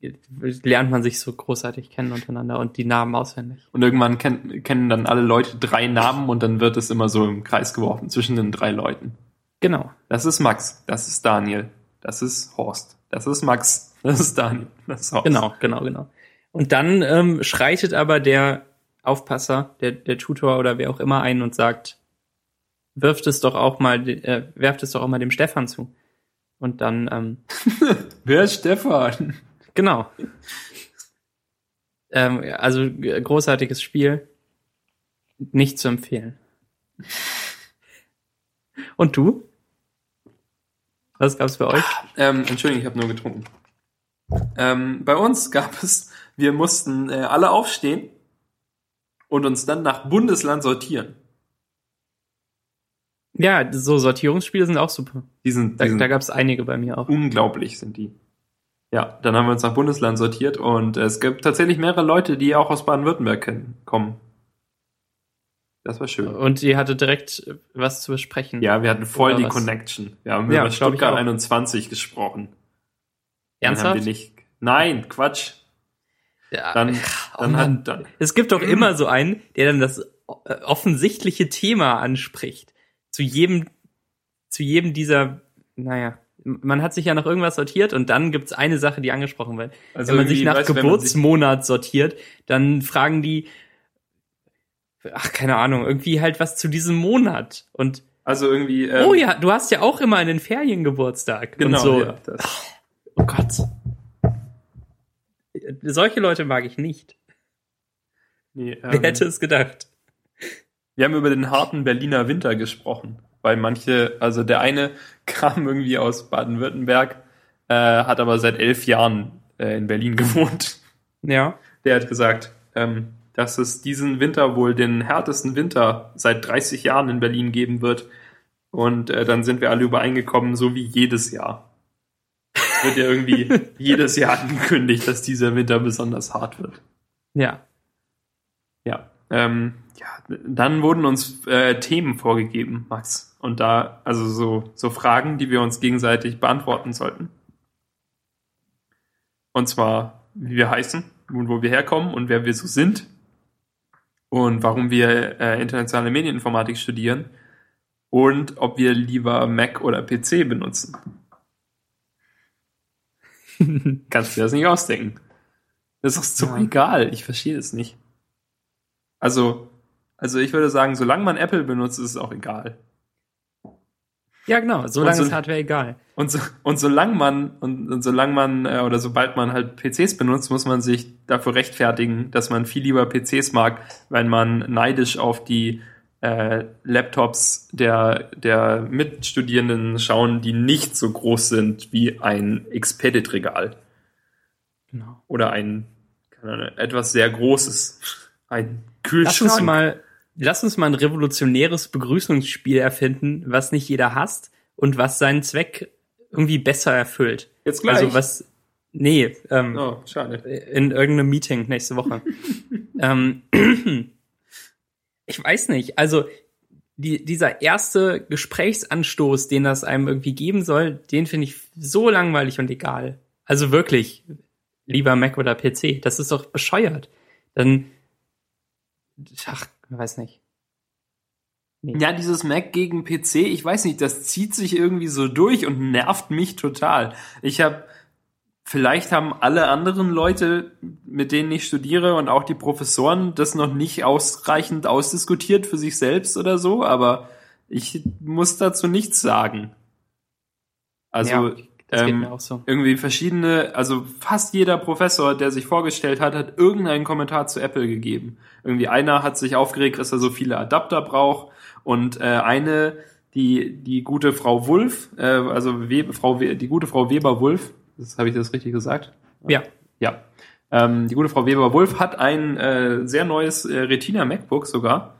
lernt man sich so großartig kennen untereinander und die Namen auswendig. Und irgendwann kenn, kennen dann alle Leute drei Namen und dann wird es immer so im Kreis geworfen zwischen den drei Leuten. Genau. Das ist Max, das ist Daniel, das ist Horst, das ist Max, das ist Daniel, das ist Horst. Genau, genau, genau. Und dann ähm, schreitet aber der Aufpasser, der, der Tutor oder wer auch immer ein und sagt, wirft es doch auch mal, äh, werft es doch auch mal dem Stefan zu. Und dann, ähm, Wer ist Stefan? Genau. ähm, also großartiges Spiel. Nicht zu empfehlen. Und du? Was gab's bei euch? Ähm, Entschuldigung, ich habe nur getrunken. Ähm, bei uns gab es, wir mussten äh, alle aufstehen und uns dann nach Bundesland sortieren. Ja, so Sortierungsspiele sind auch super. Die sind, Da, die sind da gab es einige bei mir auch. unglaublich, sind die. Ja, dann haben wir uns nach Bundesland sortiert und es gibt tatsächlich mehrere Leute, die auch aus Baden-Württemberg kommen. Das war schön. Und ihr hattet direkt was zu besprechen. Ja, wir hatten voll Oder die was? Connection. Wir haben Ja, über Stuttgart auch. 21 gesprochen. Dann haben Ernsthaft? wir nicht. Nein, Quatsch. Ja. Dann, Oh dann Mann. hat dann, Es gibt doch immer so einen, der dann das äh, offensichtliche Thema anspricht. Zu jedem, zu jedem dieser, naja, man hat sich ja nach irgendwas sortiert und dann gibt's eine Sache, die angesprochen wird. also wenn man sich nach man sich- Geburtsmonat sortiert, dann fragen die, ach, keine Ahnung, irgendwie halt was zu diesem Monat. Und, Also irgendwie. ähm, oh ja, du hast ja auch immer einen Feriengeburtstag. genau. Und so, ja, oh Gott. Solche Leute mag ich nicht. Nee, ähm, Wer hätte es gedacht? Wir haben über den harten Berliner Winter gesprochen, weil manche, also der eine kam irgendwie aus Baden-Württemberg, äh, hat aber seit elf Jahren äh, in Berlin gewohnt. Ja. Der hat gesagt, ähm, dass es diesen Winter wohl den härtesten Winter seit 30 Jahren in Berlin geben wird. Und äh, dann sind wir alle übereingekommen, so wie jedes Jahr. Wird ja irgendwie jedes Jahr angekündigt, dass dieser Winter besonders hart wird. Ja. Ja, ähm, ja, dann wurden uns äh, Themen vorgegeben, Max. Und da, also so, so Fragen, die wir uns gegenseitig beantworten sollten. Und zwar, wie wir heißen und wo wir herkommen und wer wir so sind. Und warum wir äh, internationale Medieninformatik studieren. Und ob wir lieber Mac oder PC benutzen. Kannst du dir das nicht ausdenken. Das ist doch so Ja. egal. Ich verstehe es nicht. Also, also ich würde sagen, solange man Apple benutzt, ist es auch egal. Ja, genau. Solange so- ist Hardware egal. Und, so, und solange man und, und solange man äh, oder sobald man halt PCs benutzt, muss man sich dafür rechtfertigen, dass man viel lieber PCs mag, wenn man neidisch auf die äh, Laptops der der Mitstudierenden schauen, die nicht so groß sind wie ein Expedit-Regal Genau. oder ein keine Ahnung, etwas sehr großes, ein Lass Kühlschrank. uns mal, lass uns mal ein revolutionäres Begrüßungsspiel erfinden, was nicht jeder hasst und was seinen Zweck irgendwie besser erfüllt. Jetzt gleich. Also was, nee, ähm, oh, schade. in irgendeinem Meeting nächste Woche. ähm, ich weiß nicht, also die, dieser erste Gesprächsanstoß, den das einem irgendwie geben soll, den finde ich so langweilig und egal. Also wirklich, lieber Mac oder PC, das ist doch bescheuert. Dann, ach, weiß nicht. Nee. Ja, dieses Mac gegen PC, ich weiß nicht, das zieht sich irgendwie so durch und nervt mich total. Ich habe, vielleicht haben alle anderen Leute, mit denen ich studiere und auch die Professoren das noch nicht ausreichend ausdiskutiert für sich selbst oder so, aber ich muss dazu nichts sagen. Also, Ja, das geht ähm, mir auch so. irgendwie verschiedene, also fast jeder Professor, der sich vorgestellt hat, hat irgendeinen Kommentar zu Apple gegeben. Irgendwie einer hat sich aufgeregt, dass er so viele Adapter braucht und äh, eine, die die gute Frau Wulff, äh, also We Frau We die gute Frau Weber Wulff, das habe ich das richtig gesagt? Ja. Ja. Ähm, die gute Frau Weber Wulff hat ein äh, sehr neues äh, Retina MacBook sogar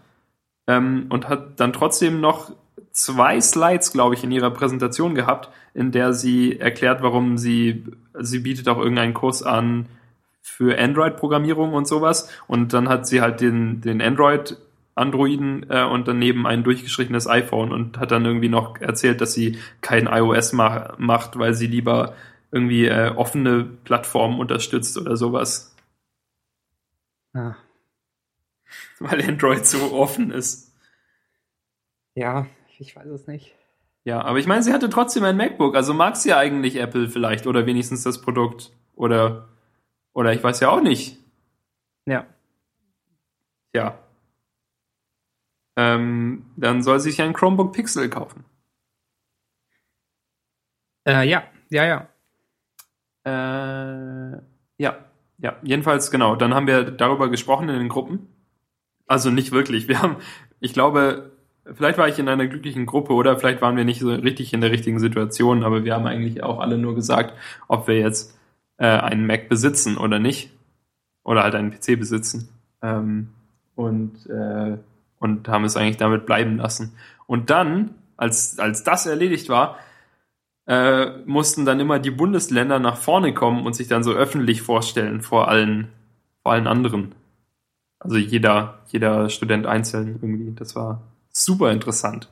ähm, und hat dann trotzdem noch zwei Slides, glaube ich, in ihrer Präsentation gehabt, in der sie erklärt, warum sie, sie bietet auch irgendeinen Kurs an für Android-Programmierung und sowas. Und dann hat sie halt den, den Android Androiden äh, und daneben ein durchgestrichenes iPhone und hat dann irgendwie noch erzählt, dass sie kein iOS ma macht, weil sie lieber irgendwie äh, offene Plattformen unterstützt oder sowas, Ah. weil Android so offen ist. Ja, ich weiß es nicht. Ja, aber ich meine, sie hatte trotzdem ein MacBook, also mag sie ja eigentlich Apple vielleicht oder wenigstens das Produkt oder oder ich weiß ja auch nicht. Ja. Ja. Ähm, dann soll sie sich ein Chromebook Pixel kaufen. Äh, ja, ja, ja. Äh, ja, ja. Jedenfalls, genau. Dann haben wir darüber gesprochen in den Gruppen. Also nicht wirklich. Wir haben, ich glaube, vielleicht war ich in einer glücklichen Gruppe oder vielleicht waren wir nicht so richtig in der richtigen Situation, aber wir haben eigentlich auch alle nur gesagt, ob wir jetzt äh, einen Mac besitzen oder nicht. Oder halt einen PC besitzen. Ähm, und, äh, und haben es eigentlich damit bleiben lassen. Und dann, als, als das erledigt war, äh, mussten dann immer die Bundesländer nach vorne kommen und sich dann so öffentlich vorstellen vor allen, vor allen anderen. Also jeder, jeder Student einzeln irgendwie. Das war super interessant.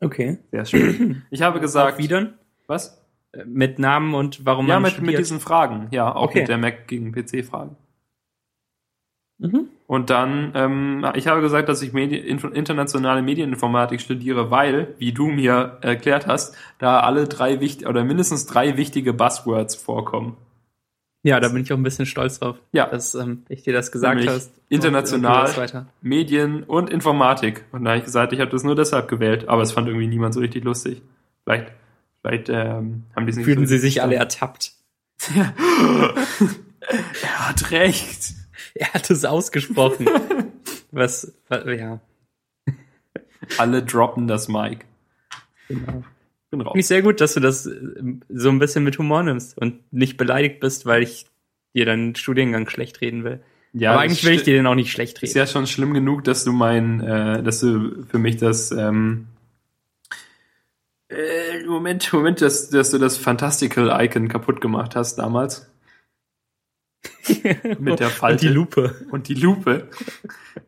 Okay. Sehr schön. Ich habe gesagt. Auch wieder? Was? Äh, mit Namen und warum ja, man mit, mit diesen Fragen. Ja, auch okay. mit der Mac gegen PC-Fragen. Mhm. Und dann, ähm, ich habe gesagt, dass ich Medi internationale Medieninformatik studiere, weil, wie du mir erklärt hast, da alle drei wichtig oder mindestens drei wichtige Buzzwords vorkommen. Ja, da bin ich auch ein bisschen stolz drauf, ja. dass ähm, ich dir das gesagt Nämlich hast. International, Medien und Informatik. Und da habe ich gesagt, ich habe das nur deshalb gewählt, aber es fand irgendwie niemand so richtig lustig. Vielleicht, vielleicht ähm, haben die es nicht Fühlten so sie sich alle ertappt. Ja. er hat recht. Er hat es ausgesprochen. was, was, ja. Alle droppen das Mic. Genau. Bin raus. Finde ich sehr gut, dass du das äh, so ein bisschen mit Humor nimmst und nicht beleidigt bist, weil ich dir deinen Studiengang schlecht reden will. Ja, Aber eigentlich will ich dir den auch nicht schlecht reden. Ist ja schon schlimm genug, dass du mein, äh, dass du für mich das ähm, äh, Moment, Moment, dass, dass du das Fantastical Icon kaputt gemacht hast damals. mit der Falte. Und die Lupe. Und die Lupe.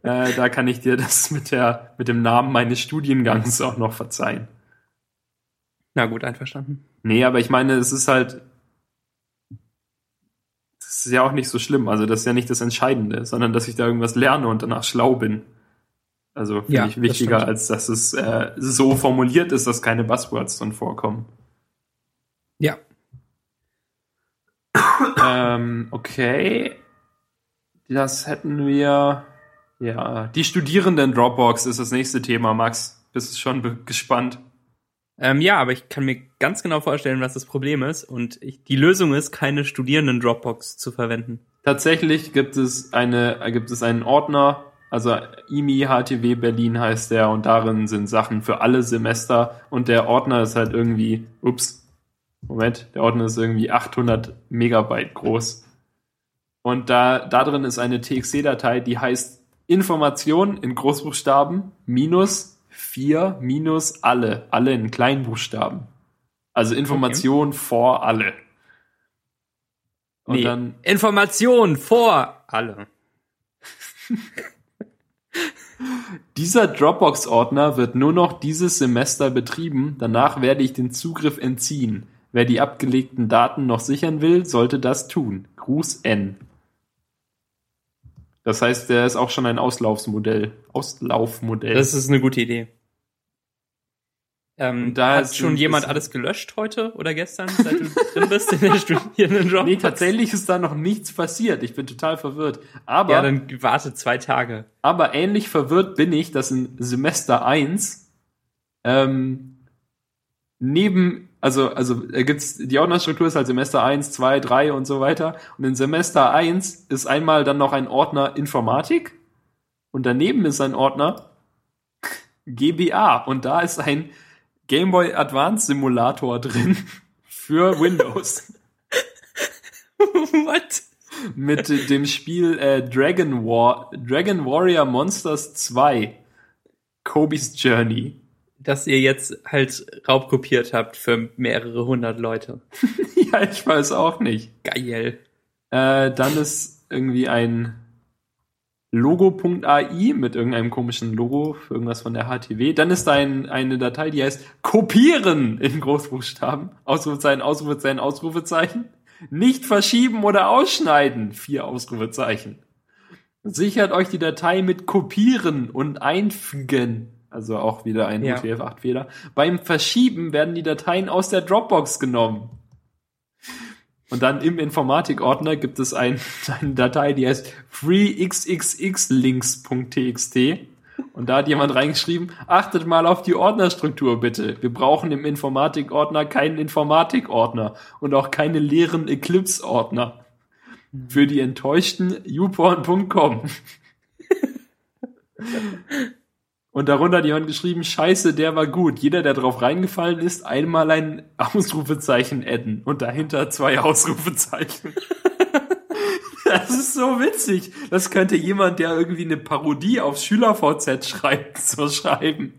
äh, da kann ich dir das mit der, mit dem Namen meines Studiengangs auch noch verzeihen. Na gut, einverstanden. Nee, aber ich meine, es ist halt, das ist ja auch nicht so schlimm. Also das ist ja nicht das Entscheidende, sondern dass ich da irgendwas lerne und danach schlau bin. Also finde ja, ich wichtiger, das als dass es äh, so formuliert ist, dass keine Buzzwords drin vorkommen. Ja. ähm, okay. Das hätten wir. Ja, die Studierenden Dropbox ist das nächste Thema, Max. Bist du schon gespannt? Ähm, ja, aber ich kann mir ganz genau vorstellen, was das Problem ist. Und ich, die Lösung ist, keine Studierenden Dropbox zu verwenden. Tatsächlich gibt es eine, gibt es einen Ordner, also IMI HTW Berlin heißt der und darin sind Sachen für alle Semester und der Ordner ist halt irgendwie, ups, Moment, der Ordner ist irgendwie 800 Megabyte groß. Und da, da drin ist eine TXT-Datei, die heißt Information in Großbuchstaben minus 4 minus alle, alle in Kleinbuchstaben. Also Information okay. vor alle. Und nee, dann Information vor alle. Dieser Dropbox-Ordner wird nur noch dieses Semester betrieben, danach werde ich den Zugriff entziehen. Wer die abgelegten Daten noch sichern will, sollte das tun. Gruß N. Das heißt, der ist auch schon ein Auslaufsmodell. Auslaufmodell. Das ist eine gute Idee. Ähm, da hat schon jemand alles gelöscht heute oder gestern, seit du drin bist in der Studierendenjob? Nee, tatsächlich ist da noch nichts passiert. Ich bin total verwirrt. Aber. Ja, dann warte zwei Tage. Aber ähnlich verwirrt bin ich, dass in Semester 1 ähm, neben also, also äh, gibt's, die Ordnerstruktur ist halt Semester 1, 2, 3 und so weiter. Und in Semester 1 ist einmal dann noch ein Ordner Informatik und daneben ist ein Ordner GBA und da ist ein Game Boy Advance Simulator drin für Windows. What? Mit dem Spiel äh, Dragon War, Dragon Warrior Monsters 2. Kobe's Journey dass ihr jetzt halt raubkopiert habt für mehrere hundert Leute. ja, ich weiß auch nicht. Geil. Äh, dann ist irgendwie ein Logo.ai mit irgendeinem komischen Logo für irgendwas von der HTW. Dann ist da ein, eine Datei, die heißt Kopieren in Großbuchstaben. Ausrufezeichen, Ausrufezeichen, Ausrufezeichen. Nicht verschieben oder ausschneiden. Vier Ausrufezeichen. Sichert euch die Datei mit Kopieren und Einfügen. Also auch wieder ein ja. UTF-8-Fehler. Beim Verschieben werden die Dateien aus der Dropbox genommen. Und dann im Informatikordner gibt es ein, eine Datei, die heißt freexxxlinks.txt. Und da hat jemand reingeschrieben, achtet mal auf die Ordnerstruktur bitte. Wir brauchen im Informatikordner keinen Informatikordner und auch keine leeren Eclipse-Ordner. Für die enttäuschten youporn.com. Und darunter hat jemand geschrieben, scheiße, der war gut. Jeder, der drauf reingefallen ist, einmal ein Ausrufezeichen adden und dahinter zwei Ausrufezeichen. das ist so witzig. Das könnte jemand, der irgendwie eine Parodie auf SchülerVZ schreibt, so schreiben.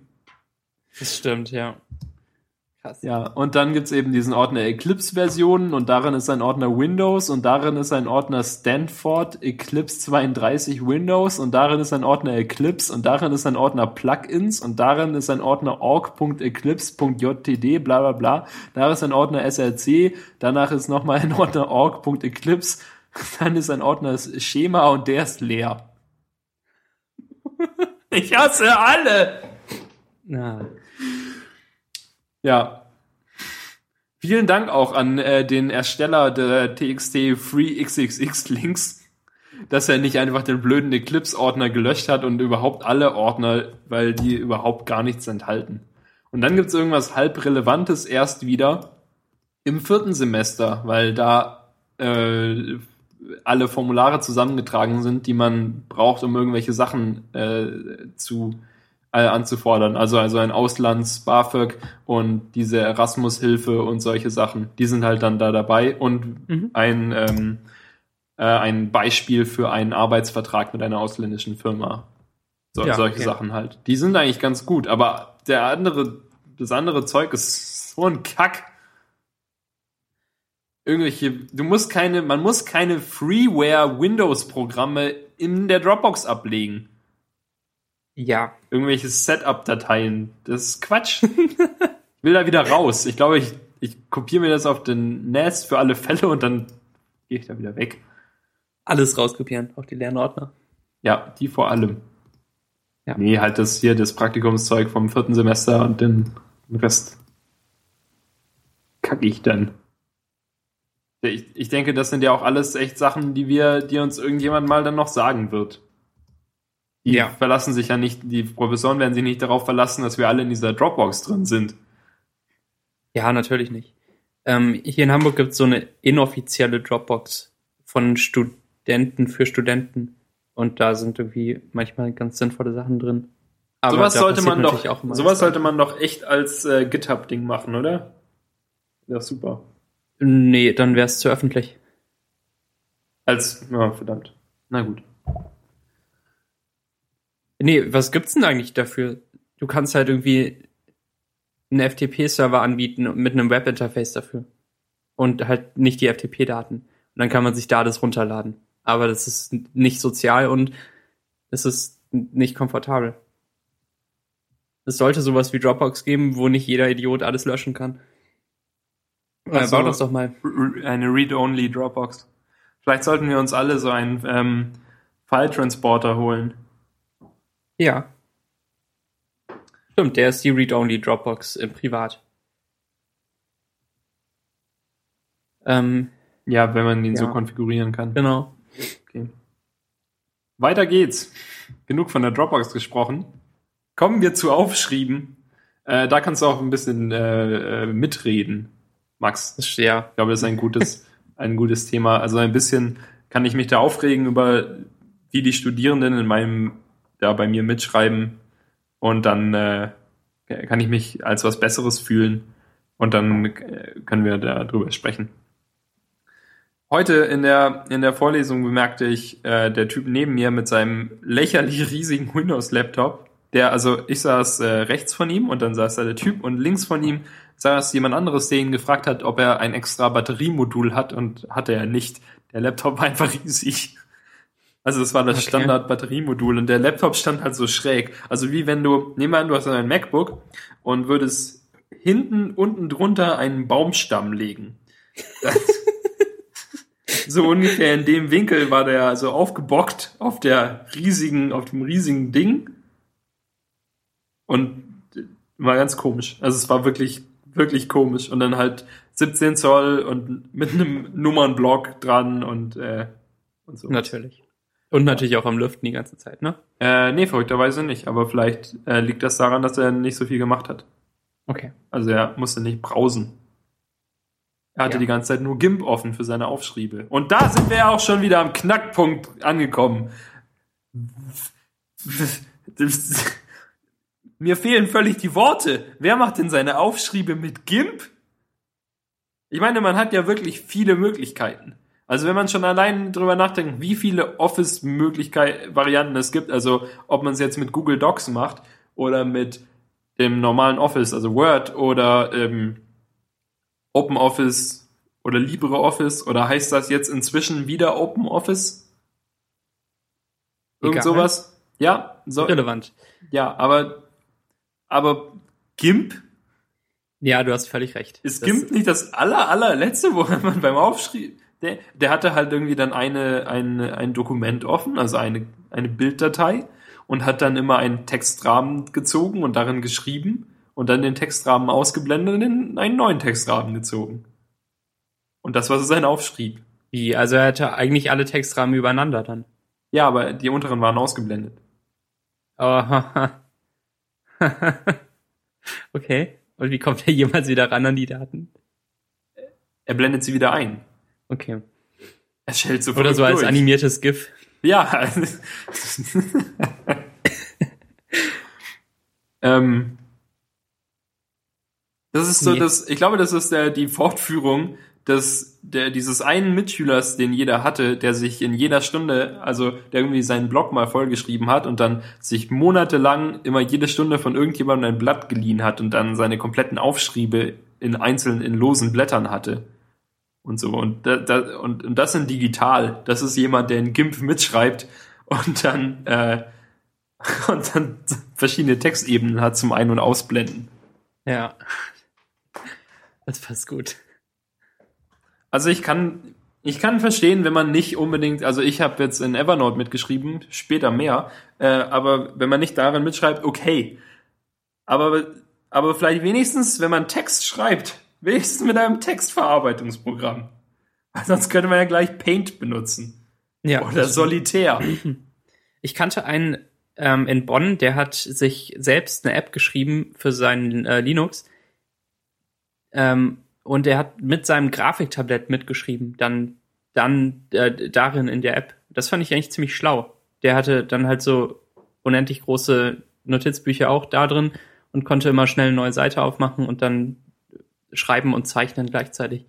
Das stimmt, ja. Krass. Ja, und dann gibt's eben diesen Ordner Eclipse-Versionen und darin ist ein Ordner Windows und darin ist ein Ordner Stanford Eclipse 32 Windows und darin ist ein Ordner Eclipse und darin ist ein Ordner Plugins und darin ist ein Ordner org.eclipse.jtd, bla bla bla. Da ist ein Ordner SRC, danach ist nochmal ein Ordner org.eclipse, dann ist ein Ordner Schema und der ist leer. ich hasse alle! Na. Ja. Vielen Dank auch an äh, den Ersteller der TXT Free XXX Links, dass er nicht einfach den blöden Eclipse-Ordner gelöscht hat und überhaupt alle Ordner, weil die überhaupt gar nichts enthalten. Und dann gibt's irgendwas halb Relevantes erst wieder im vierten Semester, weil da äh, alle Formulare zusammengetragen sind, die man braucht, um irgendwelche Sachen äh, zu äh, anzufordern. Also, also ein Auslands BAföG und diese Erasmus-Hilfe und solche Sachen, die sind halt dann da dabei und mhm. ein, ähm, äh, ein Beispiel für einen Arbeitsvertrag mit einer ausländischen Firma. So, ja, solche okay. Sachen halt. Die sind eigentlich ganz gut, aber der andere, das andere Zeug ist so ein Kack. Irgendwelche, du musst keine, man muss keine Freeware Windows Programme in der Dropbox ablegen. Ja. Irgendwelche Setup-Dateien. Das ist Quatsch. ich will da wieder raus. Ich glaube, ich, ich kopiere mir das auf den NAS für alle Fälle und dann gehe ich da wieder weg. Alles rauskopieren, auch die Lernordner. Ja, die vor allem. Ja. Nee, halt das hier, das Praktikumszeug vom vierten Semester und den Rest kacke ich dann. Ich, ich denke, das sind ja auch alles echt Sachen, die wir, die uns irgendjemand mal dann noch sagen wird. Die ja. verlassen sich ja nicht, die Professoren werden sich nicht darauf verlassen, dass wir alle in dieser Dropbox drin sind. Ja, natürlich nicht. Ähm, hier in Hamburg gibt es so eine inoffizielle Dropbox von Studenten für Studenten. Und da sind irgendwie manchmal ganz sinnvolle Sachen drin. Aber sowas sollte man doch, sowas sollte man doch echt als äh, GitHub-Ding machen, oder? Ja, super. Nee, dann wäre es zu öffentlich. Als, ja, verdammt. Na gut. Nee, was gibt's denn eigentlich dafür? Du kannst halt irgendwie einen FTP-Server anbieten mit einem Webinterface dafür. Und halt nicht die FTP-Daten. Und dann kann man sich da das runterladen. Aber das ist nicht sozial und es ist nicht komfortabel. Es sollte sowas wie Dropbox geben, wo nicht jeder Idiot alles löschen kann. Also, äh, bau das doch mal. Eine Read-Only Dropbox. Vielleicht sollten wir uns alle so einen ähm, File-Transporter holen. Ja. Stimmt, der ist die Read-Only Dropbox im Privat. Ähm, ja, wenn man ihn ja. so konfigurieren kann. Genau. Okay. Weiter geht's. Genug von der Dropbox gesprochen. Kommen wir zu Aufschrieben. Äh, da kannst du auch ein bisschen äh, äh mitreden, Max. Ja. Ich glaube, das ist ein gutes, ein gutes Thema. Also ein bisschen kann ich mich da aufregen über, wie die Studierenden in meinem da bei mir mitschreiben und dann äh, kann ich mich als was Besseres fühlen und dann äh, können wir darüber sprechen. Heute in der, in der Vorlesung bemerkte ich, äh, der Typ neben mir mit seinem lächerlich riesigen Windows-Laptop, der, also ich saß äh, rechts von ihm und dann saß da der Typ und links von ihm saß jemand anderes, der ihn gefragt hat, ob er ein extra Batteriemodul hat und hatte er nicht. Der Laptop war einfach riesig. Also das war das okay. Standard-Batteriemodul und der Laptop stand halt so schräg. Also wie wenn du, nehmen wir an, du hast ein MacBook und würdest hinten, unten drunter einen Baumstamm legen. so ungefähr in dem Winkel war der also aufgebockt auf der riesigen, auf dem riesigen Ding. Und war ganz komisch. Also es war wirklich, wirklich komisch. Und dann halt 17 Zoll und mit einem Nummernblock dran und, äh, und so. Natürlich. Und natürlich auch am Lüften die ganze Zeit, ne? Äh, nee, verrückterweise nicht. Aber vielleicht äh, liegt das daran, dass er nicht so viel gemacht hat. Okay. Also er musste nicht brausen. Er hatte ja. die ganze Zeit nur GIMP offen für seine Aufschriebe. Und da sind wir auch schon wieder am Knackpunkt angekommen. Mir fehlen völlig die Worte. Wer macht denn seine Aufschriebe mit GIMP? Ich meine, man hat ja wirklich viele Möglichkeiten. Also wenn man schon allein drüber nachdenkt, wie viele Office-Möglichkeiten, Varianten es gibt, also ob man es jetzt mit Google Docs macht oder mit dem normalen Office, also Word oder ähm, Open Office oder LibreOffice oder heißt das jetzt inzwischen wieder Open Office? Irgend Egal. sowas? Ja, so. Relevant. Ja, aber, aber GIMP? Ja, du hast völlig recht. Ist das GIMP nicht das aller, allerletzte, wo man beim Aufschrieb, der, der hatte halt irgendwie dann eine, eine, ein Dokument offen, also eine, eine Bilddatei und hat dann immer einen Textrahmen gezogen und darin geschrieben und dann den Textrahmen ausgeblendet und in einen neuen Textrahmen gezogen. Und das war so sein Aufschrieb. Wie? Also er hatte eigentlich alle Textrahmen übereinander dann? Ja, aber die unteren waren ausgeblendet. Oh, okay. Und wie kommt er jemals wieder ran an die Daten? Er blendet sie wieder ein. Okay. Er schält so Oder so als durch. animiertes GIF. Ja. ähm, das ist so, nee. das, ich glaube, das ist der, die Fortführung des, der, dieses einen Mitschülers, den jeder hatte, der sich in jeder Stunde, also der irgendwie seinen Blog mal vollgeschrieben hat und dann sich monatelang immer jede Stunde von irgendjemandem ein Blatt geliehen hat und dann seine kompletten Aufschriebe in einzelnen, in losen Blättern hatte und so. Und, da, da, und, und das in digital. Das ist jemand, der in GIMP mitschreibt und dann, äh, und dann verschiedene Textebenen hat zum Ein- und Ausblenden. Ja. Das passt gut. Also ich kann, ich kann verstehen, wenn man nicht unbedingt, also ich habe jetzt in Evernote mitgeschrieben, später mehr, äh, aber wenn man nicht darin mitschreibt, okay. Aber, aber vielleicht wenigstens, wenn man Text schreibt, Wenigstens mit einem Textverarbeitungsprogramm. Sonst könnte man ja gleich Paint benutzen. Ja. Oder Solitär. Ich kannte einen ähm, in Bonn, der hat sich selbst eine App geschrieben für seinen äh, Linux. Ähm, und er hat mit seinem Grafiktablett mitgeschrieben, dann, dann äh, darin in der App. Das fand ich eigentlich ziemlich schlau. Der hatte dann halt so unendlich große Notizbücher auch da drin und konnte immer schnell eine neue Seite aufmachen und dann schreiben und zeichnen gleichzeitig.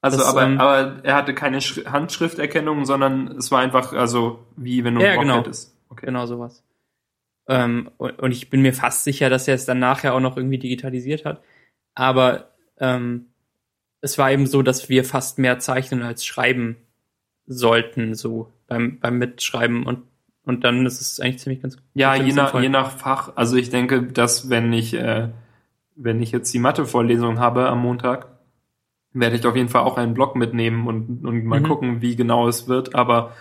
Also, das, aber, ähm, aber er hatte keine Sch Handschrifterkennung, sondern es war einfach, also wie wenn du ja, genau. hättest. Okay. Genau sowas. Ähm, und, und, ich bin mir fast sicher, dass er es dann nachher auch noch irgendwie digitalisiert hat. Aber ähm, es war eben so, dass wir fast mehr zeichnen als schreiben sollten, so beim, beim Mitschreiben und und dann ist es eigentlich ziemlich ganz Ja, je nach, je nach Fach. Also ich denke, dass wenn ich äh, wenn ich jetzt die Mathe-Vorlesung habe am Montag, werde ich auf jeden Fall auch einen Blog mitnehmen und, und mal mhm. gucken, wie genau es wird. Aber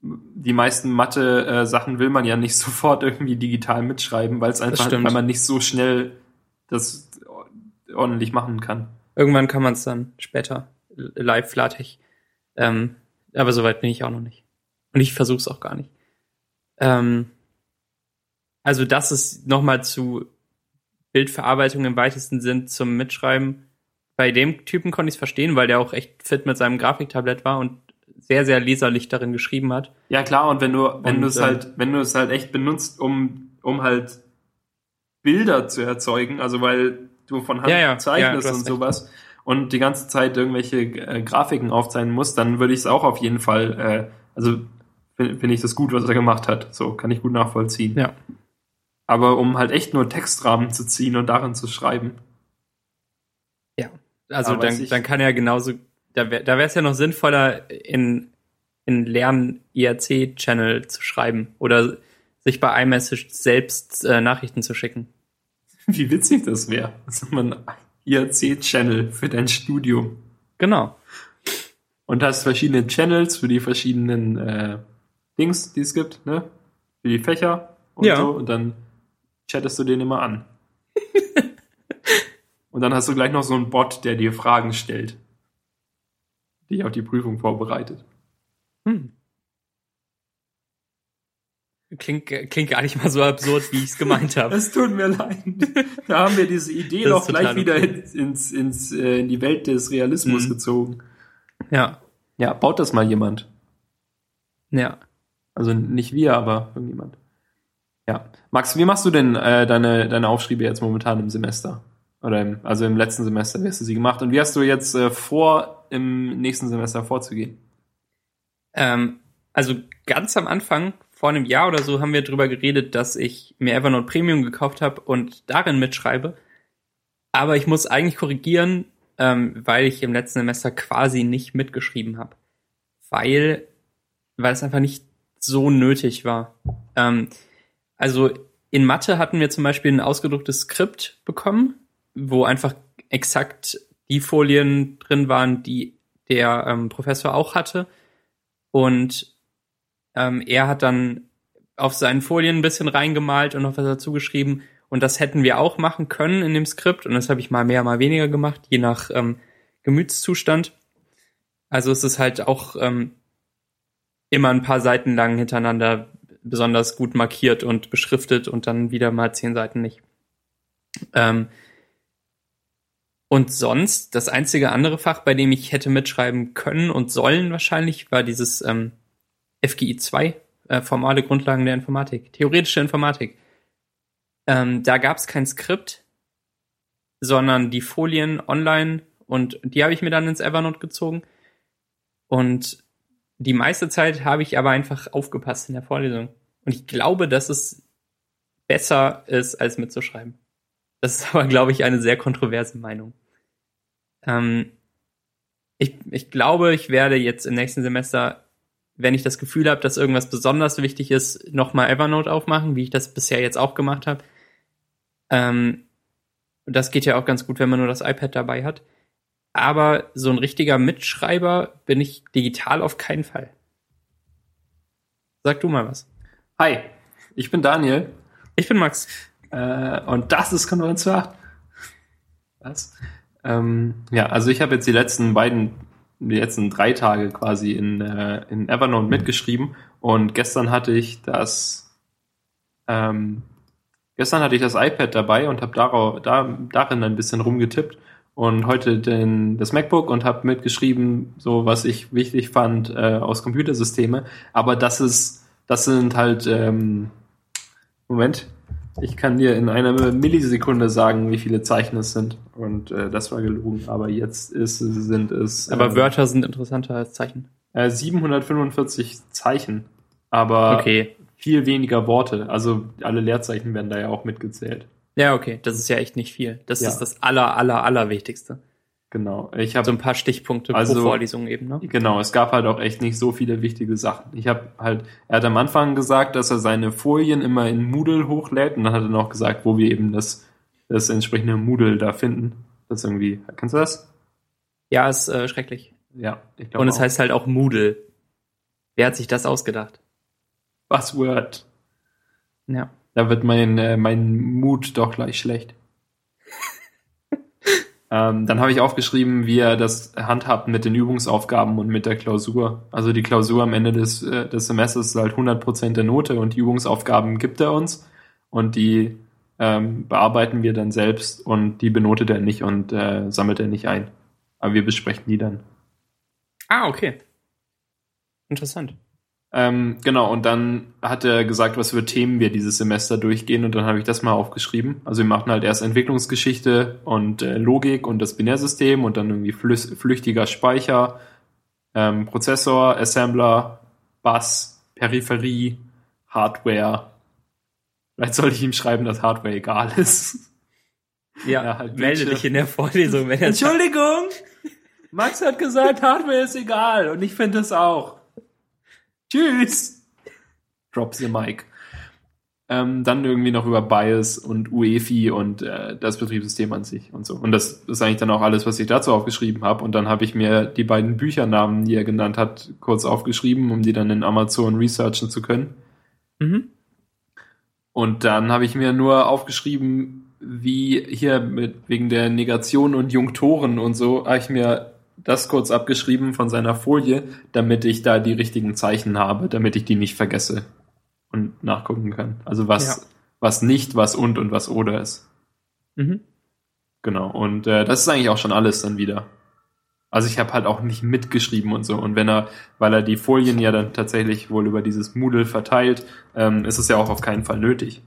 die meisten Mathe-Sachen will man ja nicht sofort irgendwie digital mitschreiben, weil es einfach, weil man nicht so schnell das ordentlich machen kann. Irgendwann kann man es dann später live flatig. Ähm, aber soweit bin ich auch noch nicht. Und ich versuche es auch gar nicht. Ähm, also das ist nochmal zu Bildverarbeitung im weitesten Sinn zum Mitschreiben. Bei dem Typen konnte ich es verstehen, weil der auch echt fit mit seinem Grafiktablett war und sehr, sehr leserlich darin geschrieben hat. Ja, klar, und wenn du, wenn du es halt, ähm, wenn du es halt echt benutzt, um, um halt Bilder zu erzeugen, also weil du von Hand ja, ja, zeichnest ja, und sowas recht. und die ganze Zeit irgendwelche äh, Grafiken aufzeichnen musst, dann würde ich es auch auf jeden Fall, äh, also finde find ich das gut, was er gemacht hat. So, kann ich gut nachvollziehen. Ja aber um halt echt nur Textrahmen zu ziehen und darin zu schreiben. Ja, also dann, dann kann er genauso, da wäre da es ja noch sinnvoller, in, in Lern-IRC-Channel zu schreiben oder sich bei iMessage selbst äh, Nachrichten zu schicken. Wie witzig das wäre. Also man IRC-Channel für dein Studium. Genau. Und hast verschiedene Channels für die verschiedenen äh, Dings, die es gibt, ne? Für die Fächer und ja. so. Und dann chattest du den immer an. und dann hast du gleich noch so einen Bot, der dir Fragen stellt. dich auf die Prüfung vorbereitet. Hm. Klingt, klingt gar nicht mal so absurd, wie ich es gemeint habe. Es tut mir leid. Da haben wir diese Idee doch gleich wieder okay. ins, ins, äh, in die Welt des Realismus mhm. gezogen. Ja. Ja, baut das mal jemand. Ja. Also nicht wir, aber irgendjemand. Ja. Max, wie machst du denn äh, deine, deine Aufschriebe jetzt momentan im Semester? Oder im, also im letzten Semester, wie hast du sie gemacht? Und wie hast du jetzt äh, vor, im nächsten Semester vorzugehen? Ähm, also ganz am Anfang, vor einem Jahr oder so, haben wir darüber geredet, dass ich mir Evernote Premium gekauft habe und darin mitschreibe. Aber ich muss eigentlich korrigieren, ähm, weil ich im letzten Semester quasi nicht mitgeschrieben habe. Weil, weil es einfach nicht so nötig war. Ähm, also in Mathe hatten wir zum Beispiel ein ausgedrucktes Skript bekommen, wo einfach exakt die Folien drin waren, die der ähm, Professor auch hatte. Und ähm, er hat dann auf seinen Folien ein bisschen reingemalt und noch was dazu geschrieben. Und das hätten wir auch machen können in dem Skript. Und das habe ich mal mehr, mal weniger gemacht, je nach ähm, Gemütszustand. Also es ist halt auch ähm, immer ein paar Seiten lang hintereinander besonders gut markiert und beschriftet und dann wieder mal zehn Seiten nicht. Ähm, und sonst, das einzige andere Fach, bei dem ich hätte mitschreiben können und sollen wahrscheinlich, war dieses ähm, FGI 2, äh, formale Grundlagen der Informatik, theoretische Informatik. Ähm, da gab es kein Skript, sondern die Folien online und die habe ich mir dann ins Evernote gezogen. Und die meiste Zeit habe ich aber einfach aufgepasst in der Vorlesung. Und ich glaube, dass es besser ist, als mitzuschreiben. Das ist aber, glaube ich, eine sehr kontroverse Meinung. Ähm, ich, ich glaube, ich werde jetzt im nächsten Semester, wenn ich das Gefühl habe, dass irgendwas besonders wichtig ist, nochmal Evernote aufmachen, wie ich das bisher jetzt auch gemacht habe. Ähm, das geht ja auch ganz gut, wenn man nur das iPad dabei hat. Aber so ein richtiger Mitschreiber bin ich digital auf keinen Fall. Sag du mal was. Hi, ich bin Daniel. Ich bin Max. Äh, und das ist Konferenz 8. Was? Ähm, ja, also ich habe jetzt die letzten beiden, die letzten drei Tage quasi in, äh, in Evernote mitgeschrieben und gestern hatte ich das, ähm, gestern hatte ich das iPad dabei und habe da, darin ein bisschen rumgetippt und heute den, das MacBook und habe mitgeschrieben, so was ich wichtig fand äh, aus Computersysteme. Aber das ist, das sind halt, ähm, Moment, ich kann dir in einer Millisekunde sagen, wie viele Zeichen es sind. Und äh, das war gelogen. Aber jetzt ist, sind es. Aber äh, Wörter sind interessanter als Zeichen. Äh, 745 Zeichen. Aber okay. viel weniger Worte. Also alle Leerzeichen werden da ja auch mitgezählt. Ja, okay. Das ist ja echt nicht viel. Das ja. ist das aller, aller, aller Wichtigste. Genau. Ich habe so ein paar Stichpunkte also, pro Vorlesung eben, ne? Genau, es gab halt auch echt nicht so viele wichtige Sachen. Ich habe halt, er hat am Anfang gesagt, dass er seine Folien immer in Moodle hochlädt und dann hat er noch gesagt, wo wir eben das, das entsprechende Moodle da finden. Das irgendwie, kennst du das? Ja, ist äh, schrecklich. Ja, ich glaube. Und es auch. heißt halt auch Moodle. Wer hat sich das ausgedacht? Buzzword. Ja. Da wird mein, äh, mein Mut doch gleich schlecht. Ähm, dann habe ich aufgeschrieben, wie er das handhabt mit den Übungsaufgaben und mit der Klausur. Also die Klausur am Ende des, äh, des Semesters ist halt 100% der Note und die Übungsaufgaben gibt er uns und die ähm, bearbeiten wir dann selbst und die benotet er nicht und äh, sammelt er nicht ein. Aber wir besprechen die dann. Ah, okay. Interessant. Ähm, genau, und dann hat er gesagt, was für Themen wir dieses Semester durchgehen und dann habe ich das mal aufgeschrieben. Also wir machen halt erst Entwicklungsgeschichte und äh, Logik und das Binärsystem und dann irgendwie flüchtiger Speicher, ähm, Prozessor, Assembler, Bus, Peripherie, Hardware. Vielleicht sollte ich ihm schreiben, dass Hardware egal ist. Ja, ja halt melde dich in der Vorlesung. Wenn Entschuldigung! Max hat gesagt, Hardware ist egal und ich finde es auch. Tschüss. Drop the mic. Ähm, dann irgendwie noch über BIOS und UEFI und äh, das Betriebssystem an sich und so. Und das ist eigentlich dann auch alles, was ich dazu aufgeschrieben habe. Und dann habe ich mir die beiden Büchernamen, die er genannt hat, kurz aufgeschrieben, um die dann in Amazon researchen zu können. Mhm. Und dann habe ich mir nur aufgeschrieben, wie hier mit wegen der Negation und Junktoren und so, habe ich mir das kurz abgeschrieben von seiner Folie, damit ich da die richtigen Zeichen habe, damit ich die nicht vergesse und nachgucken kann. Also was, ja. was nicht, was und und was oder ist. Mhm. Genau. Und äh, das ist eigentlich auch schon alles dann wieder. Also ich habe halt auch nicht mitgeschrieben und so. Und wenn er, weil er die Folien ja dann tatsächlich wohl über dieses Moodle verteilt, ähm, ist es ja auch auf keinen Fall nötig.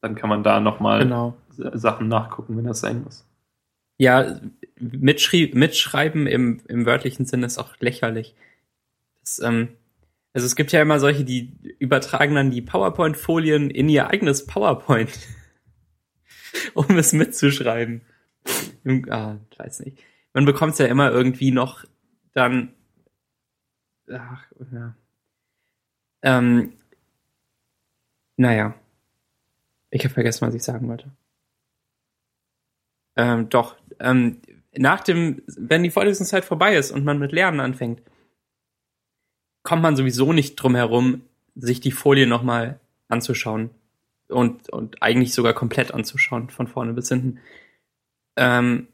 Dann kann man da nochmal genau. Sachen nachgucken, wenn das sein muss. Ja, mitschrie mitschreiben im, im wörtlichen Sinne ist auch lächerlich. Das, ähm, also es gibt ja immer solche, die übertragen dann die PowerPoint-Folien in ihr eigenes PowerPoint, um es mitzuschreiben. ah, ich weiß nicht. Man bekommt es ja immer irgendwie noch dann. Ach, ja. Ähm, naja. Ich habe vergessen, was ich sagen wollte. Ähm, doch, ähm, nach dem, wenn die Vorlesungszeit vorbei ist und man mit Lernen anfängt, kommt man sowieso nicht drum herum, sich die Folie nochmal anzuschauen und, und eigentlich sogar komplett anzuschauen, von vorne bis hinten. Ähm,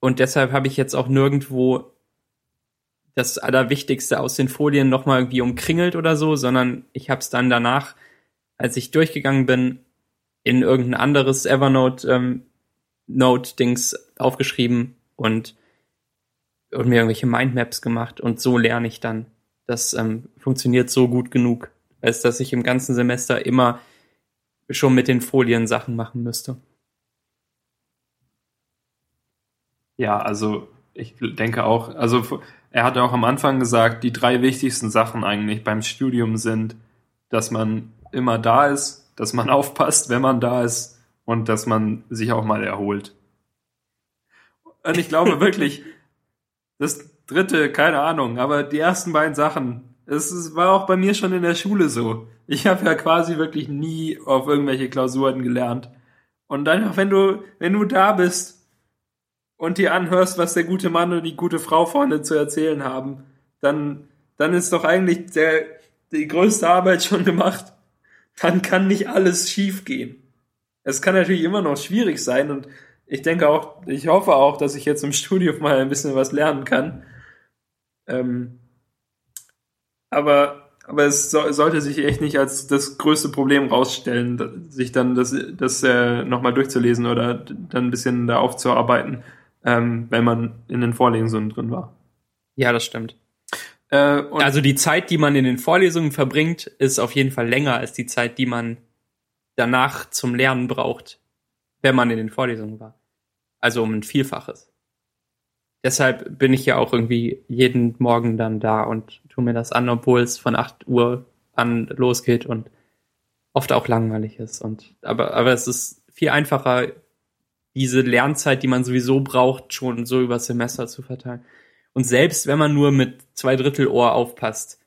und deshalb habe ich jetzt auch nirgendwo das Allerwichtigste aus den Folien nochmal irgendwie umkringelt oder so, sondern ich habe es dann danach, als ich durchgegangen bin, in irgendein anderes Evernote ähm, Note-Dings aufgeschrieben und, und mir irgendwelche Mindmaps gemacht und so lerne ich dann. Das ähm, funktioniert so gut genug, als dass ich im ganzen Semester immer schon mit den Folien Sachen machen müsste. Ja, also ich denke auch, also er hatte auch am Anfang gesagt, die drei wichtigsten Sachen eigentlich beim Studium sind, dass man immer da ist, dass man aufpasst, wenn man da ist und dass man sich auch mal erholt. Und ich glaube wirklich, das dritte, keine Ahnung, aber die ersten beiden Sachen, es war auch bei mir schon in der Schule so. Ich habe ja quasi wirklich nie auf irgendwelche Klausuren gelernt. Und dann, wenn du, wenn du da bist und dir anhörst, was der gute Mann und die gute Frau vorne zu erzählen haben, dann, dann ist doch eigentlich der, die größte Arbeit schon gemacht. Dann kann nicht alles schief gehen. Es kann natürlich immer noch schwierig sein und ich denke auch, ich hoffe auch, dass ich jetzt im Studium mal ein bisschen was lernen kann. Ähm, aber, aber es so, sollte sich echt nicht als das größte Problem rausstellen, sich dann das, das äh, nochmal durchzulesen oder dann ein bisschen da aufzuarbeiten, ähm, wenn man in den Vorlesungen drin war. Ja, das stimmt. Äh, also die Zeit, die man in den Vorlesungen verbringt, ist auf jeden Fall länger als die Zeit, die man danach zum Lernen braucht, wenn man in den Vorlesungen war. Also um ein Vielfaches. Deshalb bin ich ja auch irgendwie jeden Morgen dann da und tu mir das an, obwohl es von 8 Uhr an losgeht und oft auch langweilig ist. Und aber, aber es ist viel einfacher, diese Lernzeit, die man sowieso braucht, schon so übers Semester zu verteilen. Und selbst wenn man nur mit zwei Drittel Ohr aufpasst,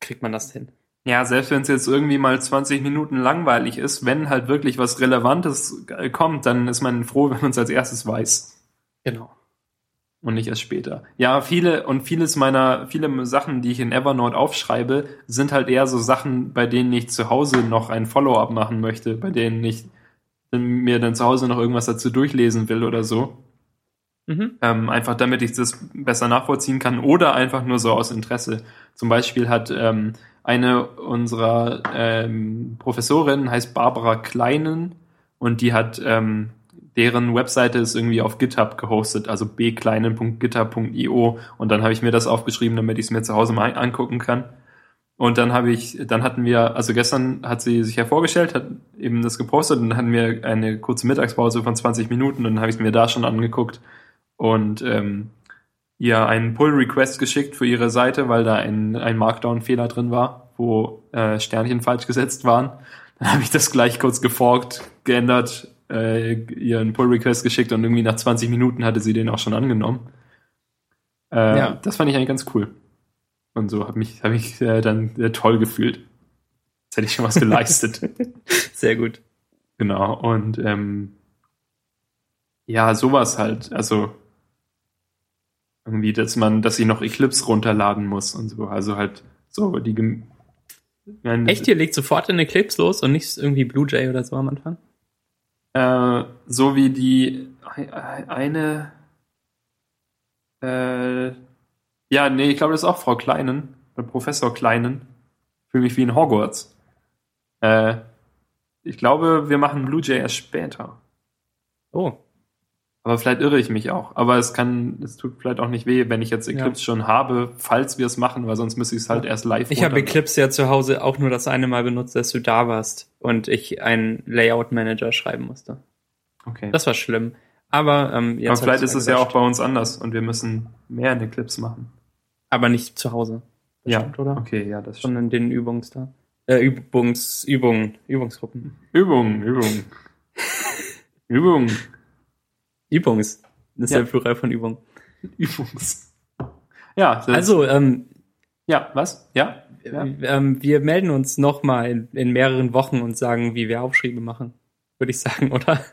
kriegt man das hin. Ja, selbst wenn es jetzt irgendwie mal 20 Minuten langweilig ist, wenn halt wirklich was Relevantes äh, kommt, dann ist man froh, wenn man es als erstes weiß. Genau. Und nicht erst später. Ja, viele und vieles meiner, viele Sachen, die ich in Evernote aufschreibe, sind halt eher so Sachen, bei denen ich zu Hause noch ein Follow-up machen möchte, bei denen ich mir dann zu Hause noch irgendwas dazu durchlesen will oder so. Mhm. Ähm, einfach damit ich das besser nachvollziehen kann oder einfach nur so aus Interesse. Zum Beispiel hat ähm, eine unserer ähm, Professorinnen heißt Barbara Kleinen und die hat ähm, deren Webseite ist irgendwie auf GitHub gehostet, also bkleinen.github.io und dann habe ich mir das aufgeschrieben, damit ich es mir zu Hause mal angucken kann. Und dann habe ich, dann hatten wir, also gestern hat sie sich ja vorgestellt, hat eben das gepostet und dann hatten wir eine kurze Mittagspause von 20 Minuten und dann habe ich es mir da schon angeguckt und ähm, ihr einen Pull-Request geschickt für ihre Seite, weil da ein, ein Markdown-Fehler drin war, wo äh, Sternchen falsch gesetzt waren. Dann habe ich das gleich kurz geforkt, geändert, äh, ihr einen Pull-Request geschickt und irgendwie nach 20 Minuten hatte sie den auch schon angenommen. Äh, ja. Das fand ich eigentlich ganz cool. Und so habe mich, hab ich äh, dann äh, toll gefühlt. Jetzt hätte ich schon was geleistet. Sehr gut. Genau. Und ähm, ja, sowas halt. Also irgendwie, dass man, dass ich noch Eclipse runterladen muss und so. Also halt so die. Meine, Echt, ihr legt sofort in Eclipse los und nicht irgendwie BlueJay oder so am Anfang? Äh, so wie die eine Äh, ja, nee, ich glaube, das ist auch Frau Kleinen, Professor Kleinen. Fühle mich wie in Hogwarts. Äh, ich glaube, wir machen BlueJS später. Oh. Aber vielleicht irre ich mich auch. Aber es kann, es tut vielleicht auch nicht weh, wenn ich jetzt Eclipse ja. schon habe, falls wir es machen, weil sonst müsste ich es halt erst live Ich habe Eclipse ja zu Hause auch nur das eine Mal benutzt, dass du da warst und ich einen Layout-Manager schreiben musste. Okay. Das war schlimm. Aber ähm, jetzt. Aber vielleicht ist es ja auch bei uns anders und wir müssen mehr in Eclipse machen. Aber nicht zu Hause. Das ja. Stimmt, oder? Okay, ja, das stimmt. Sondern den Übungs da. Äh, Übungs, Übungen, Übungsgruppen. Übungen, Übungen. Übungen. Übungs. Das ist ja, der Plural von Übung. Übungs. Ja. Also, ähm, ja, was? Ja. ja. Ähm, wir melden uns nochmal in, in mehreren Wochen und sagen, wie wir Aufschriebe machen. Würde ich sagen, oder?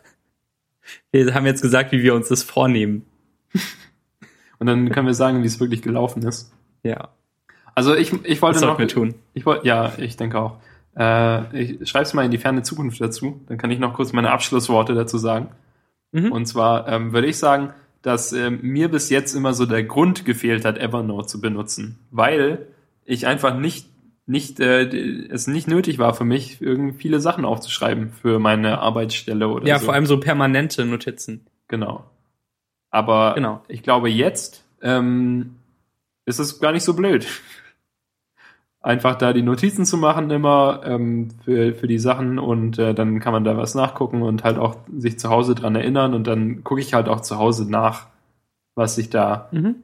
Wir haben jetzt gesagt, wie wir uns das vornehmen. und dann können wir sagen, wie es wirklich gelaufen ist. Ja. Also ich, ich wollte das noch. Wir tun. Ich wollte, ja, ich denke auch. Äh, ich schreib's mal in die ferne Zukunft dazu. Dann kann ich noch kurz meine Abschlussworte dazu sagen. Mhm. Und zwar ähm, würde ich sagen, dass ähm, mir bis jetzt immer so der Grund gefehlt hat, Evernote zu benutzen, weil ich einfach nicht nicht äh, es nicht nötig war für mich, irgendwie viele Sachen aufzuschreiben für meine Arbeitsstelle oder ja, so. Ja, vor allem so permanente Notizen. Genau. Aber genau. ich glaube, jetzt ähm, ist es gar nicht so blöd einfach da die Notizen zu machen immer ähm, für, für die Sachen und äh, dann kann man da was nachgucken und halt auch sich zu Hause dran erinnern und dann gucke ich halt auch zu Hause nach, was ich da, mhm.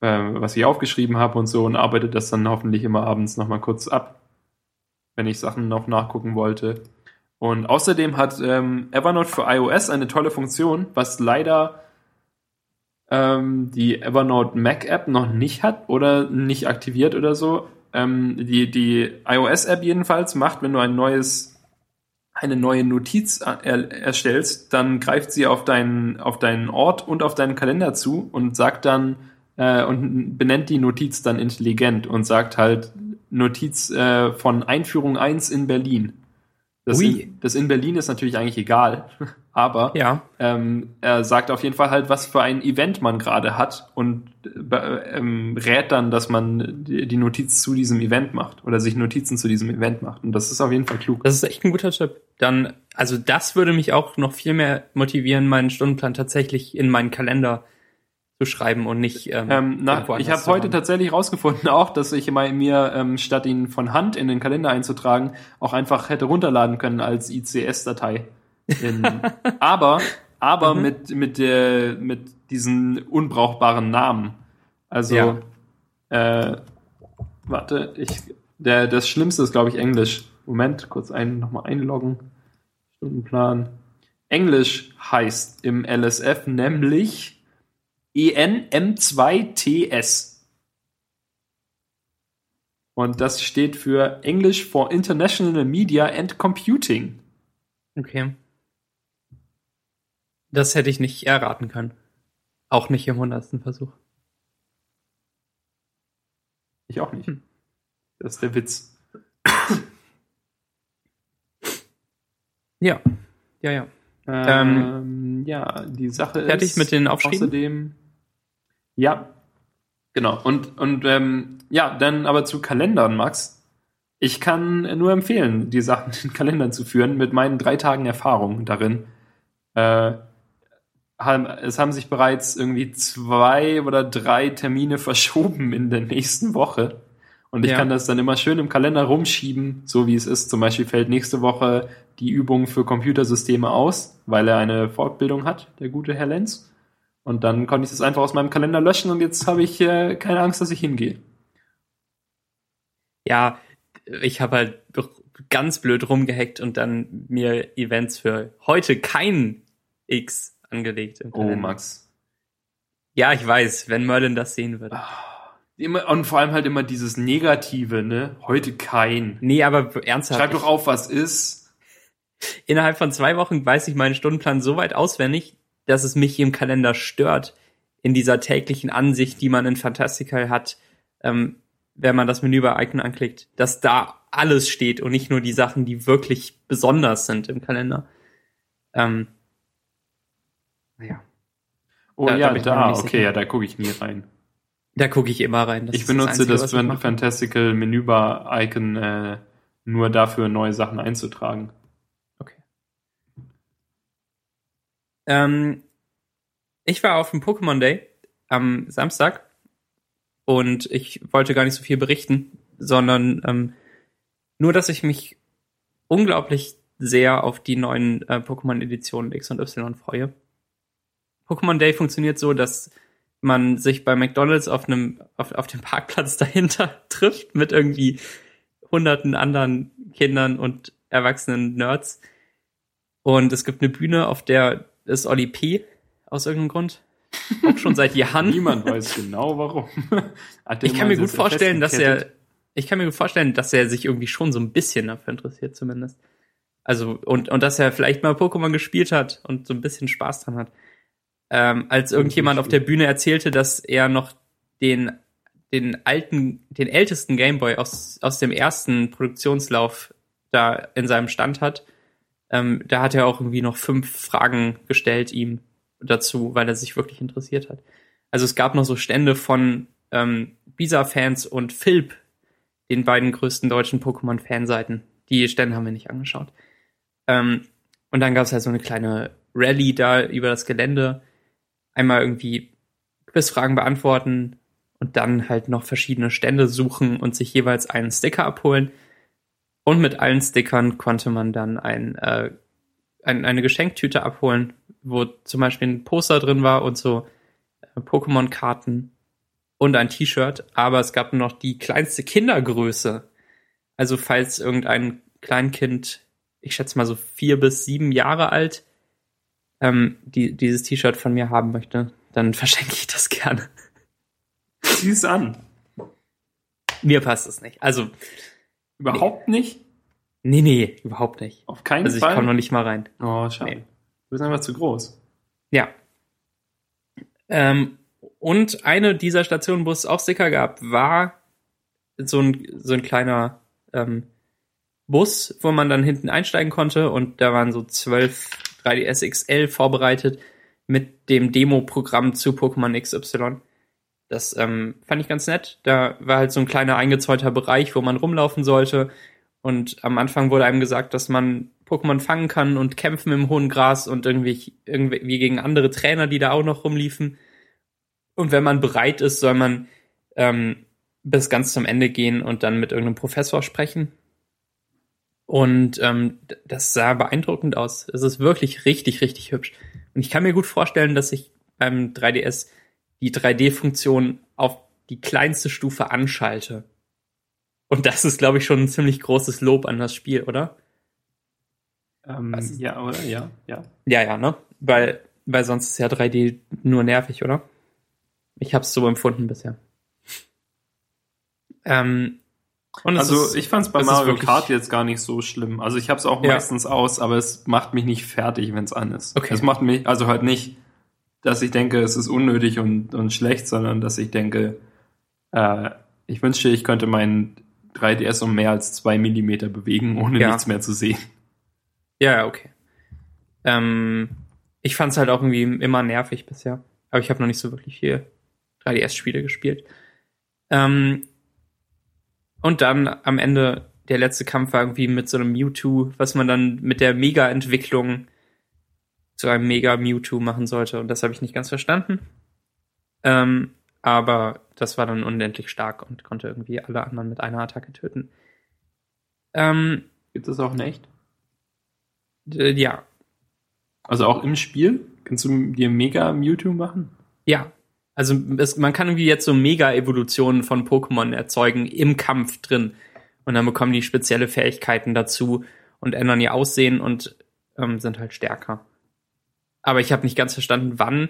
äh, was ich aufgeschrieben habe und so und arbeite das dann hoffentlich immer abends nochmal kurz ab, wenn ich Sachen noch nachgucken wollte. Und außerdem hat ähm, Evernote für iOS eine tolle Funktion, was leider ähm, die Evernote Mac App noch nicht hat oder nicht aktiviert oder so ähm, die, die iOS-App jedenfalls macht, wenn du ein neues eine neue Notiz er erstellst, dann greift sie auf deinen, auf deinen Ort und auf deinen Kalender zu und sagt dann äh, und benennt die Notiz dann intelligent und sagt halt Notiz äh, von Einführung 1 in Berlin. Das in, das in Berlin ist natürlich eigentlich egal, aber ja. ähm, er sagt auf jeden Fall halt, was für ein Event man gerade hat und äh, ähm, rät dann, dass man die, Notiz zu diesem Event macht oder sich Notizen zu diesem Event macht. Und das ist auf jeden Fall klug. Das ist echt ein guter Tipp. Dann, also das würde mich auch noch viel mehr motivieren, meinen Stundenplan tatsächlich in meinen Kalender zu schreiben und nicht. Ähm, ähm na, ich habe heute tatsächlich rausgefunden auch, dass ich mal mir ähm, statt ihn von Hand in den Kalender einzutragen auch einfach hätte runterladen können als ICS-Datei. aber aber mhm. mit mit der mit diesen unbrauchbaren Namen. Also ja. äh, warte, ich der das Schlimmste ist glaube ich Englisch. Moment, kurz ein nochmal einloggen. Stundenplan. Englisch heißt im LSF nämlich ENM2TS. Und das steht für English for International Media and Computing. Okay. Das hätte ich nicht erraten können. Auch nicht im hundertsten Versuch. Ich auch nicht. Hm. Das ist der Witz. Ja, ja, ja. Ähm, ähm, ja, die Sache fertig ist. Fertig mit den Aufschrieben? Außerdem ja, genau. Und, und ähm, ja, dann aber zu Kalendern, Max. Ich kann nur empfehlen, die Sachen in Kalendern zu führen mit meinen drei Tagen Erfahrung darin. Äh, es haben sich bereits irgendwie zwei oder drei Termine verschoben in der nächsten Woche. Und ich ja. kann das dann immer schön im Kalender rumschieben, so wie es ist. Zum Beispiel fällt nächste Woche die Übung für Computersysteme aus, weil er eine Fortbildung hat, der gute Herr Lenz. Und dann konnte ich das einfach aus meinem Kalender löschen und jetzt habe ich äh, keine Angst, dass ich hingehe. Ja, ich habe halt ganz blöd rumgehackt und dann mir Events für heute kein X angelegt. Im oh, Max. Ja, ich weiß, wenn Merlin das sehen würde. Ah, immer, und vor allem halt immer dieses Negative, ne? Heute kein. Nee, aber ernsthaft. Schreib doch auf, was ist. Innerhalb von zwei Wochen weiß ich meinen Stundenplan so weit auswendig, dass es mich im Kalender stört, in dieser täglichen Ansicht, die man in Fantastical hat, ähm, wenn man das Menü bei Icon anklickt, dass da alles steht und nicht nur die Sachen, die wirklich besonders sind im Kalender. Ähm, naja. Oh da, ja, da, da okay, ja, da gucke ich nie rein. Da gucke ich immer rein. Das ich benutze das, Einzige, das Fantastical Menübar-Icon äh, nur dafür, neue Sachen einzutragen. Okay. Ähm, ich war auf dem Pokémon Day am Samstag und ich wollte gar nicht so viel berichten, sondern ähm, nur, dass ich mich unglaublich sehr auf die neuen äh, Pokémon-Editionen X und Y freue. Pokémon Day funktioniert so, dass man sich bei McDonalds auf einem auf, auf dem Parkplatz dahinter trifft mit irgendwie hunderten anderen Kindern und erwachsenen Nerds. Und es gibt eine Bühne, auf der ist Oli P. aus irgendeinem Grund. Auch schon seit Jahren. Niemand weiß genau warum. ich kann mir gut vorstellen, dass er, ich kann mir gut vorstellen, dass er sich irgendwie schon so ein bisschen dafür interessiert, zumindest. Also, und, und dass er vielleicht mal Pokémon gespielt hat und so ein bisschen Spaß dran hat ähm, als irgendjemand auf der Bühne erzählte, dass er noch den den alten, den ältesten Gameboy aus, aus dem ersten Produktionslauf da in seinem Stand hat. Ähm, da hat er auch irgendwie noch fünf Fragen gestellt ihm dazu, weil er sich wirklich interessiert hat. Also es gab noch so Stände von ähm, Bisa-Fans und Philp, den beiden größten deutschen Pokémon-Fanseiten. Die Stände haben wir nicht angeschaut. Ähm, und dann gab es halt so eine kleine Rallye da über das Gelände einmal irgendwie Quizfragen beantworten und dann halt noch verschiedene Stände suchen und sich jeweils einen Sticker abholen. Und mit allen Stickern konnte man dann ein, äh, ein, eine Geschenktüte abholen, wo zum Beispiel ein Poster drin war und so äh, Pokémon-Karten und ein T-Shirt. Aber es gab noch die kleinste Kindergröße. Also falls irgendein Kleinkind, ich schätze mal so vier bis sieben Jahre alt, ähm, die, dieses T-Shirt von mir haben möchte, dann verschenke ich das gerne. Sieh es an. Mir passt es nicht. Also. Überhaupt nee. nicht? Nee, nee, überhaupt nicht. Auf keinen Fall. Also ich komme noch nicht mal rein. Oh, schade. Nee. Du bist einfach zu groß. Ja. Ähm, und eine dieser Stationen, wo es auch Sticker gab, war so ein, so ein kleiner ähm, Bus, wo man dann hinten einsteigen konnte und da waren so zwölf 3DS XL vorbereitet mit dem Demo-Programm zu Pokémon XY. Das ähm, fand ich ganz nett. Da war halt so ein kleiner eingezäunter Bereich, wo man rumlaufen sollte. Und am Anfang wurde einem gesagt, dass man Pokémon fangen kann und kämpfen im hohen Gras und irgendwie, irgendwie gegen andere Trainer, die da auch noch rumliefen. Und wenn man bereit ist, soll man ähm, bis ganz zum Ende gehen und dann mit irgendeinem Professor sprechen. Und ähm, das sah beeindruckend aus. Es ist wirklich richtig, richtig hübsch. Und ich kann mir gut vorstellen, dass ich beim 3DS die 3D-Funktion auf die kleinste Stufe anschalte. Und das ist, glaube ich, schon ein ziemlich großes Lob an das Spiel, oder? Ähm, ja, oder? Ja, ja. Ja, ja, ne? Weil, weil sonst ist ja 3D nur nervig, oder? Ich habe es so empfunden bisher. Ähm, also ist, ich fand es bei Mario Kart jetzt gar nicht so schlimm. Also ich habe es auch ja. meistens aus, aber es macht mich nicht fertig, wenn es an ist. Okay. Es macht mich, also halt nicht, dass ich denke, es ist unnötig und, und schlecht, sondern dass ich denke, äh, ich wünschte, ich könnte meinen 3DS um mehr als zwei Millimeter bewegen, ohne ja. nichts mehr zu sehen. Ja, okay. Ähm, ich fand es halt auch irgendwie immer nervig bisher. Aber ich habe noch nicht so wirklich viel 3DS-Spiele gespielt. Ähm, und dann am Ende der letzte Kampf war irgendwie mit so einem Mewtwo, was man dann mit der Mega-Entwicklung zu einem Mega Mewtwo machen sollte. Und das habe ich nicht ganz verstanden. Ähm, aber das war dann unendlich stark und konnte irgendwie alle anderen mit einer Attacke töten. Ähm, Gibt es auch in echt? Ja. Also auch im Spiel? Kannst du dir Mega Mewtwo machen? Ja, also es, man kann irgendwie jetzt so Mega-Evolutionen von Pokémon erzeugen im Kampf drin. Und dann bekommen die spezielle Fähigkeiten dazu und ändern ihr Aussehen und ähm, sind halt stärker. Aber ich habe nicht ganz verstanden, wann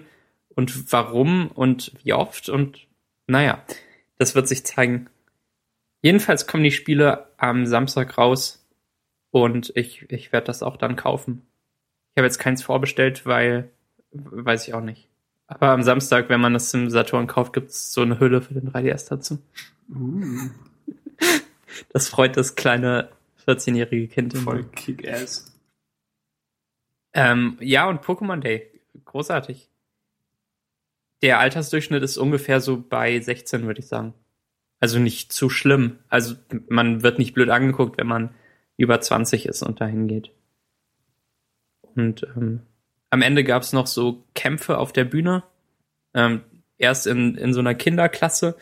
und warum und wie oft und naja, das wird sich zeigen. Jedenfalls kommen die Spiele am Samstag raus und ich, ich werde das auch dann kaufen. Ich habe jetzt keins vorbestellt, weil weiß ich auch nicht. Aber am Samstag, wenn man das im Saturn kauft, gibt es so eine Hülle für den 3DS dazu. Uh. Das freut das kleine 14-jährige Kind. Voll Kick-Ass. Ähm, ja, und Pokémon Day. Großartig. der Altersdurchschnitt ist ungefähr so bei 16, würde ich sagen. Also nicht zu schlimm. Also man wird nicht blöd angeguckt, wenn man über 20 ist und dahin geht. Und ähm, am Ende gab es noch so Kämpfe auf der Bühne. Ähm, erst in, in so einer Kinderklasse.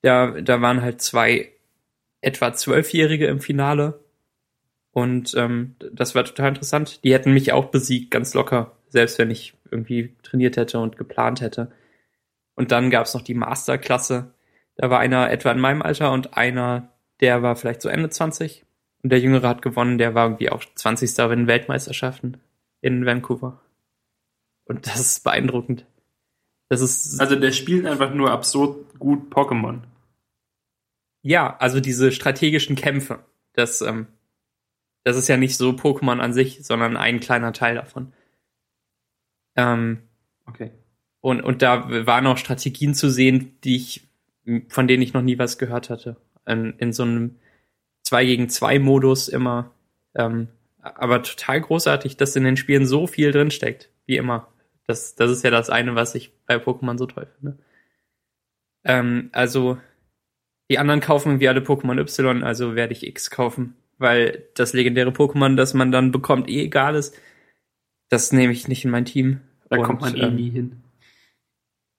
Da, da waren halt zwei etwa Zwölfjährige im Finale. Und ähm, das war total interessant. Die hätten mich auch besiegt, ganz locker, selbst wenn ich irgendwie trainiert hätte und geplant hätte. Und dann gab es noch die Masterklasse. Da war einer etwa in meinem Alter und einer, der war vielleicht so Ende 20. Und der Jüngere hat gewonnen, der war irgendwie auch 20. bei den Weltmeisterschaften in Vancouver. Und das ist beeindruckend. Das ist. Also der spielt einfach nur absurd gut Pokémon. Ja, also diese strategischen Kämpfe. Das, ähm, das ist ja nicht so Pokémon an sich, sondern ein kleiner Teil davon. Ähm, okay. Und, und da waren auch Strategien zu sehen, die ich, von denen ich noch nie was gehört hatte. In, in so einem 2 gegen 2 Modus immer. Ähm, aber total großartig, dass in den Spielen so viel drinsteckt, wie immer. Das, das ist ja das eine, was ich bei Pokémon so toll finde. Ähm, also, die anderen kaufen wie alle Pokémon Y, also werde ich X kaufen, weil das legendäre Pokémon, das man dann bekommt, eh egal ist. Das nehme ich nicht in mein Team. Da Und, kommt man eh ähm, nie hin.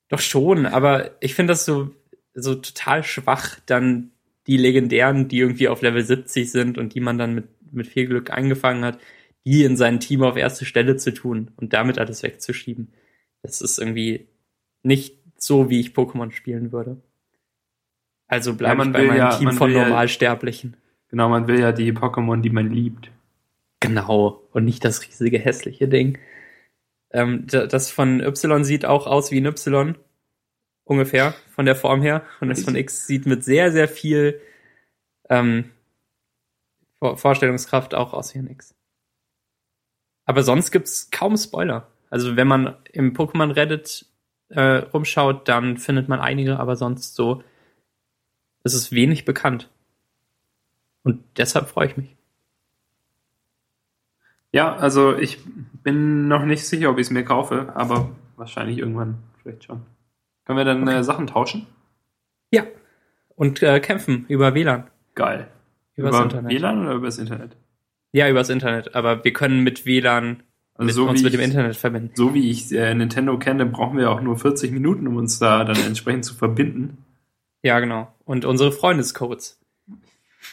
Doch schon, aber ich finde das so, so total schwach, dann die legendären, die irgendwie auf Level 70 sind und die man dann mit, mit viel Glück eingefangen hat, die in sein Team auf erste Stelle zu tun und damit alles wegzuschieben. Das ist irgendwie nicht so, wie ich Pokémon spielen würde. Also bleibt ja, man bei meinem ja, Team von Normalsterblichen. Ja, genau, man will ja die Pokémon, die man liebt. Genau, und nicht das riesige hässliche Ding. Ähm, das von Y sieht auch aus wie ein Y. Ungefähr, von der Form her. Und das von X sieht mit sehr, sehr viel ähm, Vorstellungskraft auch aus wie ein X. Aber sonst gibt's kaum Spoiler. Also wenn man im Pokémon Reddit äh, rumschaut, dann findet man einige, aber sonst so ist es wenig bekannt. Und deshalb freue ich mich. Ja, also ich bin noch nicht sicher, ob ich es mir kaufe, aber wahrscheinlich irgendwann vielleicht schon. Können wir dann okay. äh, Sachen tauschen? Ja. Und äh, kämpfen über WLAN. Geil. Übers über Internet. WLAN oder übers Internet? Ja, übers Internet, aber wir können mit WLAN also mit so uns mit dem ich, Internet verbinden. So wie ich äh, Nintendo kenne, brauchen wir auch nur 40 Minuten, um uns da dann entsprechend zu verbinden. Ja, genau. Und unsere Freundescodes.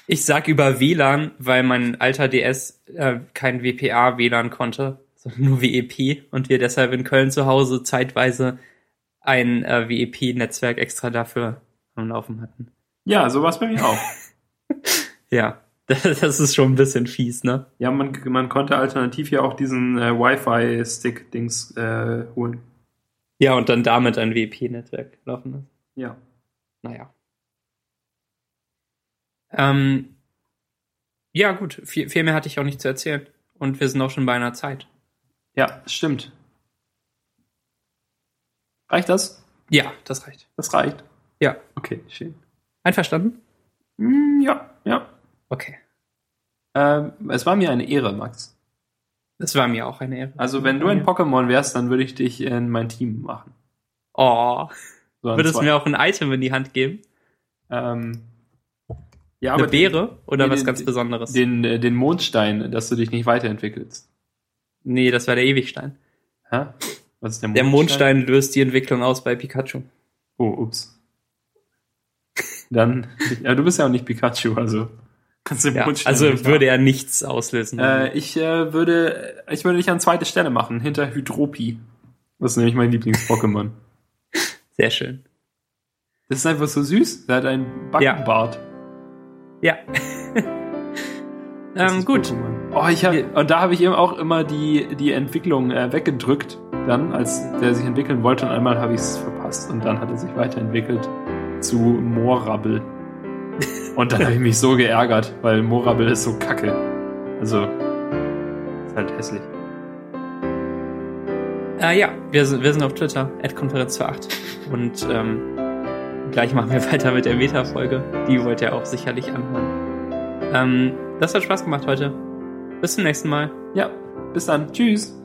Ich sag über WLAN, weil mein alter DS äh, kein WPA-WLAN konnte, sondern nur WEP und wir deshalb in Köln zu Hause zeitweise ein äh, WEP-Netzwerk extra dafür am Laufen hatten. Ja, so war es bei mir auch. ja. Das ist schon ein bisschen fies, ne? Ja, man, man konnte alternativ ja auch diesen äh, Wi-Fi-Stick-Dings äh, holen. Ja, und dann damit ein WP-Netzwerk laufen lassen. Ja. Naja. Ähm, ja, gut. Viel, viel mehr hatte ich auch nicht zu erzählen. Und wir sind auch schon bei einer Zeit. Ja, stimmt. Reicht das? Ja, das reicht. Das reicht? Ja. Okay, schön. Einverstanden? Mm, ja. Okay. Ähm, es war mir eine Ehre, Max. Es war mir auch eine Ehre. Also, wenn du ein Pokémon wärst, dann würde ich dich in mein Team machen. Oh. So Würdest du mir auch ein Item in die Hand geben? Ähm, ja, eine Beere oder den, was ganz Besonderes? Den, äh, den Mondstein, dass du dich nicht weiterentwickelst. Nee, das war der Ewigstein. Hä? Was ist der Mondstein? Der Mondstein löst die Entwicklung aus bei Pikachu. Oh, ups. Dann, ja, du bist ja auch nicht Pikachu, also. Kannst du ja, also würde er nichts auslösen. Äh, ich äh, würde, ich würde dich an zweite Stelle machen, hinter Hydropi. Das ist nämlich mein Lieblings-Pokémon. Sehr schön. Das ist einfach so süß. Der hat einen Backenbart. Ja. ja. ähm, gut. Oh, ich hab, und da habe ich eben auch immer die, die Entwicklung äh, weggedrückt, dann, als der sich entwickeln wollte und einmal habe ich es verpasst und dann hat er sich weiterentwickelt zu Moorrabbel. Und dann habe ich mich so geärgert, weil Morabel ist so kacke. Also, ist halt hässlich. Äh, ja, wir sind, wir sind auf Twitter, Konferenz 8. Und ähm, gleich machen wir weiter mit der Meta-Folge. Die wollt ihr auch sicherlich anhören. Ähm, das hat Spaß gemacht heute. Bis zum nächsten Mal. Ja, bis dann. Tschüss.